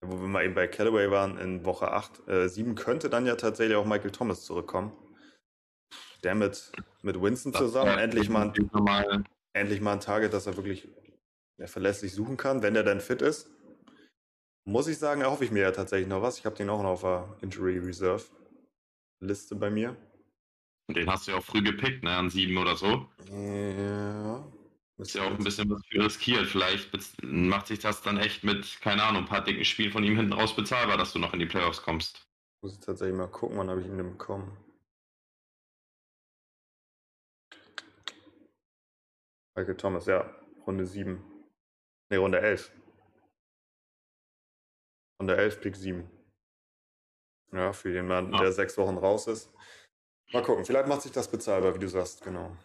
Wo wir mal eben bei Callaway waren in Woche 8, äh, 7 könnte dann ja tatsächlich auch Michael Thomas zurückkommen. Der mit, mit Winston das zusammen endlich mal, ein, endlich mal ein Target, dass er wirklich ja, verlässlich suchen kann, wenn er dann fit ist. muss ich sagen, erhoffe ich mir ja tatsächlich noch was. Ich habe den auch noch auf der Injury Reserve Liste bei mir. Den hast du ja auch früh gepickt, ne? An sieben oder so. Ja. Ist ja auch ein bisschen was für riskiert. Vielleicht macht sich das dann echt mit, keine Ahnung, ein paar dicken Spielen von ihm hinten raus bezahlbar, dass du noch in die Playoffs kommst. Muss ich tatsächlich mal gucken, wann habe ich ihn denn bekommen. Michael Thomas, ja, Runde 7. Ne, Runde 11. Runde 11, Pick 7. Ja, für den Mann, Ja. der sechs Wochen raus ist. Mal gucken, vielleicht macht sich das bezahlbar, wie du sagst, genau.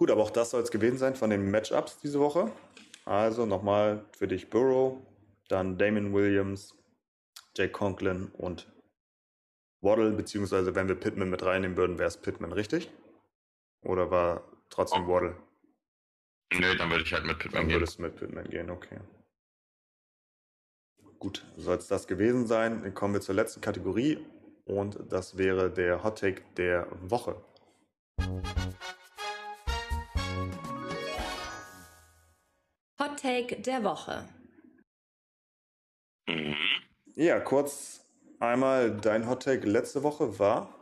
Gut, aber auch das soll es gewesen sein von den Matchups diese Woche. Also nochmal für dich Burrow, dann Damon Williams, Jake Conklin und Waddle, beziehungsweise wenn wir Pittman mit reinnehmen würden, wäre es Pittman, richtig? Oder war trotzdem Oh. Waddle? Nö, dann würde ich halt mit Pittman Dann gehen. würdest du mit Pittman gehen, okay. Gut, soll es das gewesen sein. Dann kommen wir zur letzten Kategorie und das wäre der Hot Take der Woche. Take der Woche. Mhm. Ja, kurz einmal dein Hot Take letzte Woche war.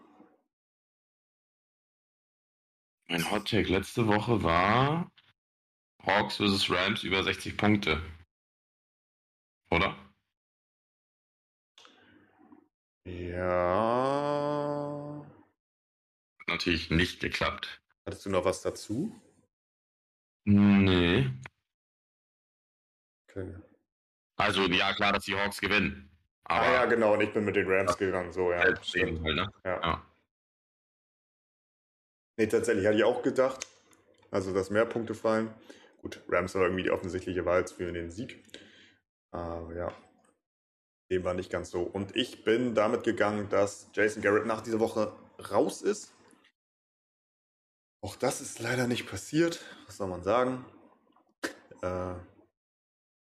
Mein Hot Take letzte Woche war Hawks vs. Rams über 60 Punkte. Oder? Ja. Hat natürlich nicht geklappt. Hattest du noch was dazu? Nee. Okay. Also, ja, klar, dass die Hawks gewinnen. Aber ah ja, genau, und ich bin mit den Rams gegangen, so, ja. sehen halt, ne? Ja. Ja. Nee, tatsächlich hatte ich auch gedacht, also dass mehr Punkte fallen. Gut, Rams war irgendwie die offensichtliche Wahl für den Sieg. Aber ja, dem war nicht ganz so. Und ich bin damit gegangen, dass Jason Garrett nach dieser Woche raus ist. Auch das ist leider nicht passiert. Was soll man sagen? Äh,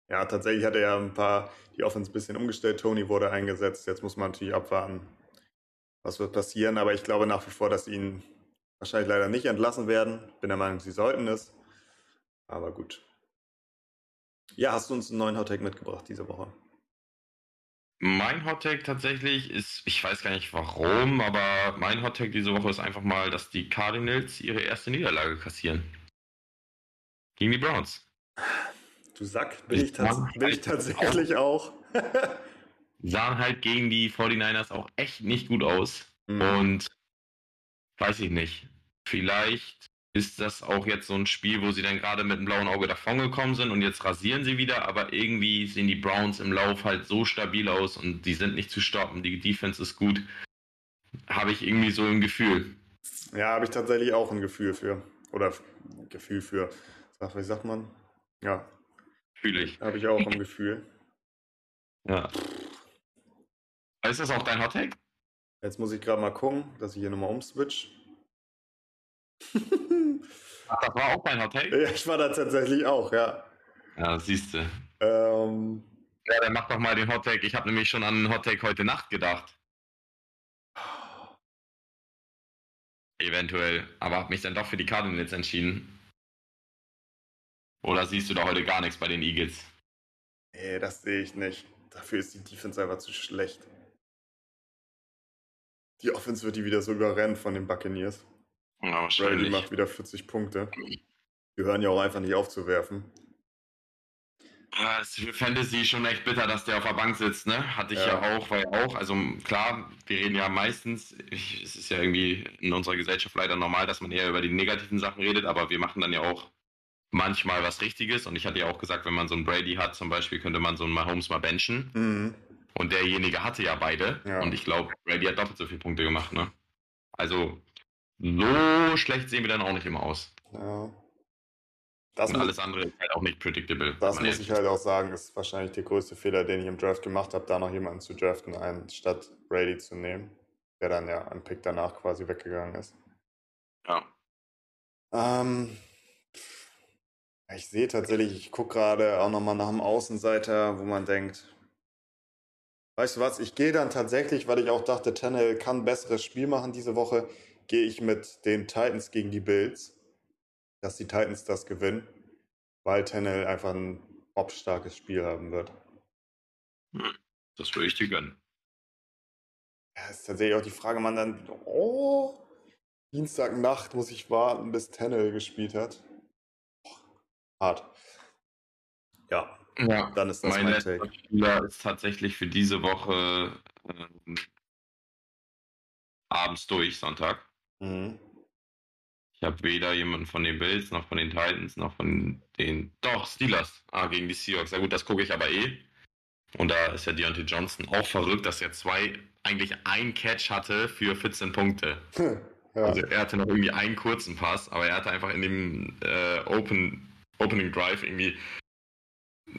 ja, tatsächlich hat er ja ein paar die Offense ein bisschen umgestellt. Tony wurde eingesetzt. Jetzt muss man natürlich abwarten, was wird passieren. Aber ich glaube nach wie vor, dass ihn wahrscheinlich leider nicht entlassen werden. Bin der Meinung, sie sollten es. Aber gut. Ja, hast du uns einen neuen Hottake mitgebracht diese Woche? Mein Hot Take tatsächlich ist, ich weiß gar nicht warum, aber mein Hot Take diese Woche ist einfach mal, dass die Cardinals ihre erste Niederlage kassieren. Gegen die Browns. Du Sack, bin ich, tats bin ich tatsächlich auch. Sahen halt gegen die 49ers auch echt nicht gut aus. Mhm. Und weiß ich nicht. Vielleicht ist das auch jetzt so ein Spiel, wo sie dann gerade mit dem blauen Auge davongekommen sind und jetzt rasieren sie wieder, aber irgendwie sehen die Browns im Lauf halt so stabil aus und die sind nicht zu stoppen. Die Defense ist gut. Habe ich irgendwie so im Gefühl. Ja, habe ich tatsächlich auch ein Gefühl für. Oder ein Gefühl für. Sag, wie sagt man? Ja, Fühle ich. habe ich auch ein Gefühl. Ja. Ist das auch dein Hot Take? Jetzt muss ich gerade mal gucken, dass ich hier nochmal umswitch. Ach, das war auch dein Hot Take? ja, ich war da tatsächlich auch, ja. Ja, siehst du. Ähm, Ja, dann mach doch mal den Hot Take. Ich habe nämlich schon an den Hot Take heute Nacht gedacht. Eventuell. Aber habe mich dann doch für die Cardinals entschieden. Oder siehst du da heute gar nichts bei den Eagles? nee, das sehe ich nicht. Dafür ist die Defense einfach zu schlecht. Die Offense wird die wieder so überrennen von den Buccaneers. Ja, Brady wahrscheinlich. macht wieder 40 Punkte. Die hören ja auch einfach nicht auf zu werfen. Ja, es ist für Fantasy schon echt bitter, dass der auf der Bank sitzt, ne? Hatte ich ja, Ja. auch, weil auch, also klar, wir reden ja meistens, ich, es ist ja irgendwie in unserer Gesellschaft leider normal, dass man eher über die negativen Sachen redet, aber wir machen dann ja auch manchmal was Richtiges und ich hatte ja auch gesagt, wenn man so einen Brady hat zum Beispiel, könnte man so einen Mahomes mal benchen Mhm. und derjenige hatte ja beide Ja. und ich glaube, Brady hat doppelt so viele Punkte gemacht, ne? Also so schlecht sehen wir dann auch nicht immer aus. Ja. Das, und alles andere ist halt auch nicht predictable. das muss ich halt auch sagen, ist wahrscheinlich der größte Fehler, den ich im Draft gemacht habe, da noch jemanden zu draften, anstatt Brady zu nehmen, der dann ja am Pick danach quasi weggegangen ist. ist. Ja. Ähm, ich sehe tatsächlich, ich gucke gerade auch nochmal nach einem Außenseiter, wo man denkt, weißt du was, ich gehe dann tatsächlich, weil ich auch dachte, Tannehill kann ein besseres Spiel machen diese Woche, gehe ich mit den Titans gegen die Bills, dass die Titans das gewinnen, weil Tannehill einfach ein obstarkes Spiel haben wird. Das würde ich dir gönnen. Ja, ist tatsächlich auch die Frage, man dann, oh, Dienstagnacht muss ich warten, bis Tennel gespielt hat. Hart. Ja, Ja, dann ist das mein mein letzter Take. Spieler ist tatsächlich für diese Woche ähm, abends durch, Sonntag. Mhm. Ich habe weder jemanden von den Bills, noch von den Titans, noch von den. Doch, Steelers. Ah, gegen die Seahawks. Ja gut, das gucke ich aber eh. Und da ist ja Deontay Johnson auch verrückt, dass er zwei, eigentlich ein Catch hatte für 14 Punkte. ja. Also er hatte noch irgendwie einen kurzen Pass, aber er hatte einfach in dem äh, Open, Opening Drive irgendwie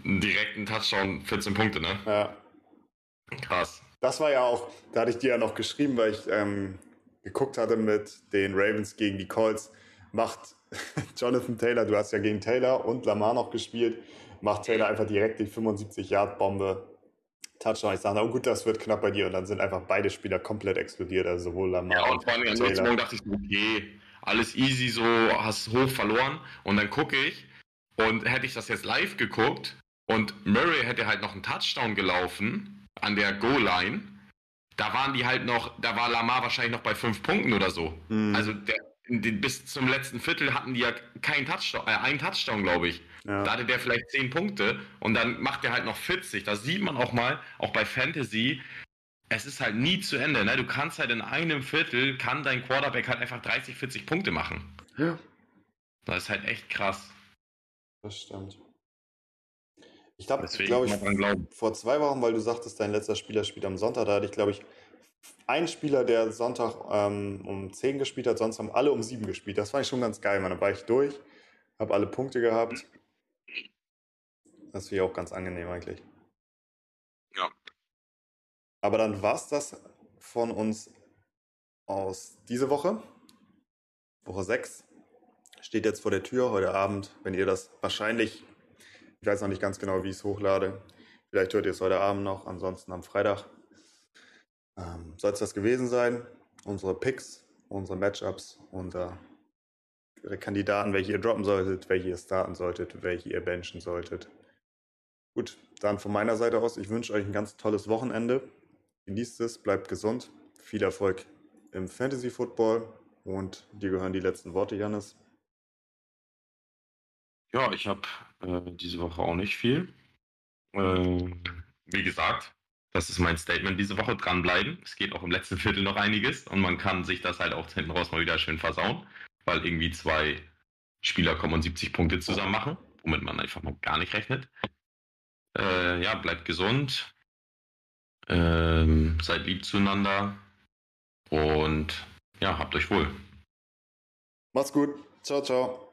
einen direkten Touchdown 14 Punkte, ne? ja. Krass. Das war ja auch, da hatte ich dir ja noch geschrieben, weil ich ähm, geguckt hatte mit den Ravens gegen die Colts. Macht Jonathan Taylor, du hast ja gegen Taylor und Lamar noch gespielt, macht Taylor einfach direkt die 75-Yard-Bombe. Touchdown. Ich sage, oh gut, das wird knapp bei dir. Und dann sind einfach beide Spieler komplett explodiert. Also sowohl Lamar Ja, und vor allem. Morgen dachte ich, okay, alles easy, so hast hoch verloren. Und dann gucke ich und hätte ich das jetzt live geguckt und Murray hätte halt noch einen Touchdown gelaufen an der Goal-Line, da waren die halt noch, da war Lamar wahrscheinlich noch bei fünf Punkten oder so. Mhm. Also der, den, bis zum letzten Viertel hatten die ja keinen Touchdown, äh, einen Touchdown, glaube ich. Ja. Da hatte der vielleicht 10 Punkte und dann macht er halt noch 40. Da sieht man auch mal, auch bei Fantasy, es ist halt nie zu Ende. Ne? Du kannst halt in einem Viertel, kann dein Quarterback halt einfach 30, 40 Punkte machen. ja, Das ist halt echt krass. Das stimmt. Ich glaube, glaub ich, vor zwei Wochen, weil du sagtest, dein letzter Spieler spielt am Sonntag, da hatte ich, glaube ich, einen Spieler, der Sonntag ähm, um 10 gespielt hat, sonst haben alle um 7 gespielt. Das fand ich schon ganz geil, man. Da war ich durch, habe alle Punkte gehabt. Das wäre auch ganz angenehm eigentlich. Ja. Aber dann war es das von uns aus diese Woche. Woche 6 steht jetzt vor der Tür heute Abend, wenn ihr das wahrscheinlich, ich weiß noch nicht ganz genau, wie ich es hochlade. Vielleicht hört ihr es heute Abend noch, ansonsten am Freitag. Ähm, Soll es das gewesen sein? Unsere Picks, unsere Matchups, unsere Kandidaten, welche ihr droppen solltet, welche ihr starten solltet, welche ihr benchen solltet. Gut, dann von meiner Seite aus, ich wünsche euch ein ganz tolles Wochenende. Genießt es, bleibt gesund. Viel Erfolg im Fantasy Football und dir gehören die letzten Worte, Janis. Ja, ich habe äh, diese Woche auch nicht viel. Ähm, wie gesagt, das ist mein Statement diese Woche. Dranbleiben. Es geht auch im letzten Viertel noch einiges und man kann sich das halt auch hinten raus mal wieder schön versauen, weil irgendwie zwei Spieler kommen und 70 Punkte zusammen machen, womit man einfach mal gar nicht rechnet. Äh, ja, bleibt gesund. Ähm, seid lieb zueinander. Und ja, habt euch wohl. Macht's gut. Ciao, ciao.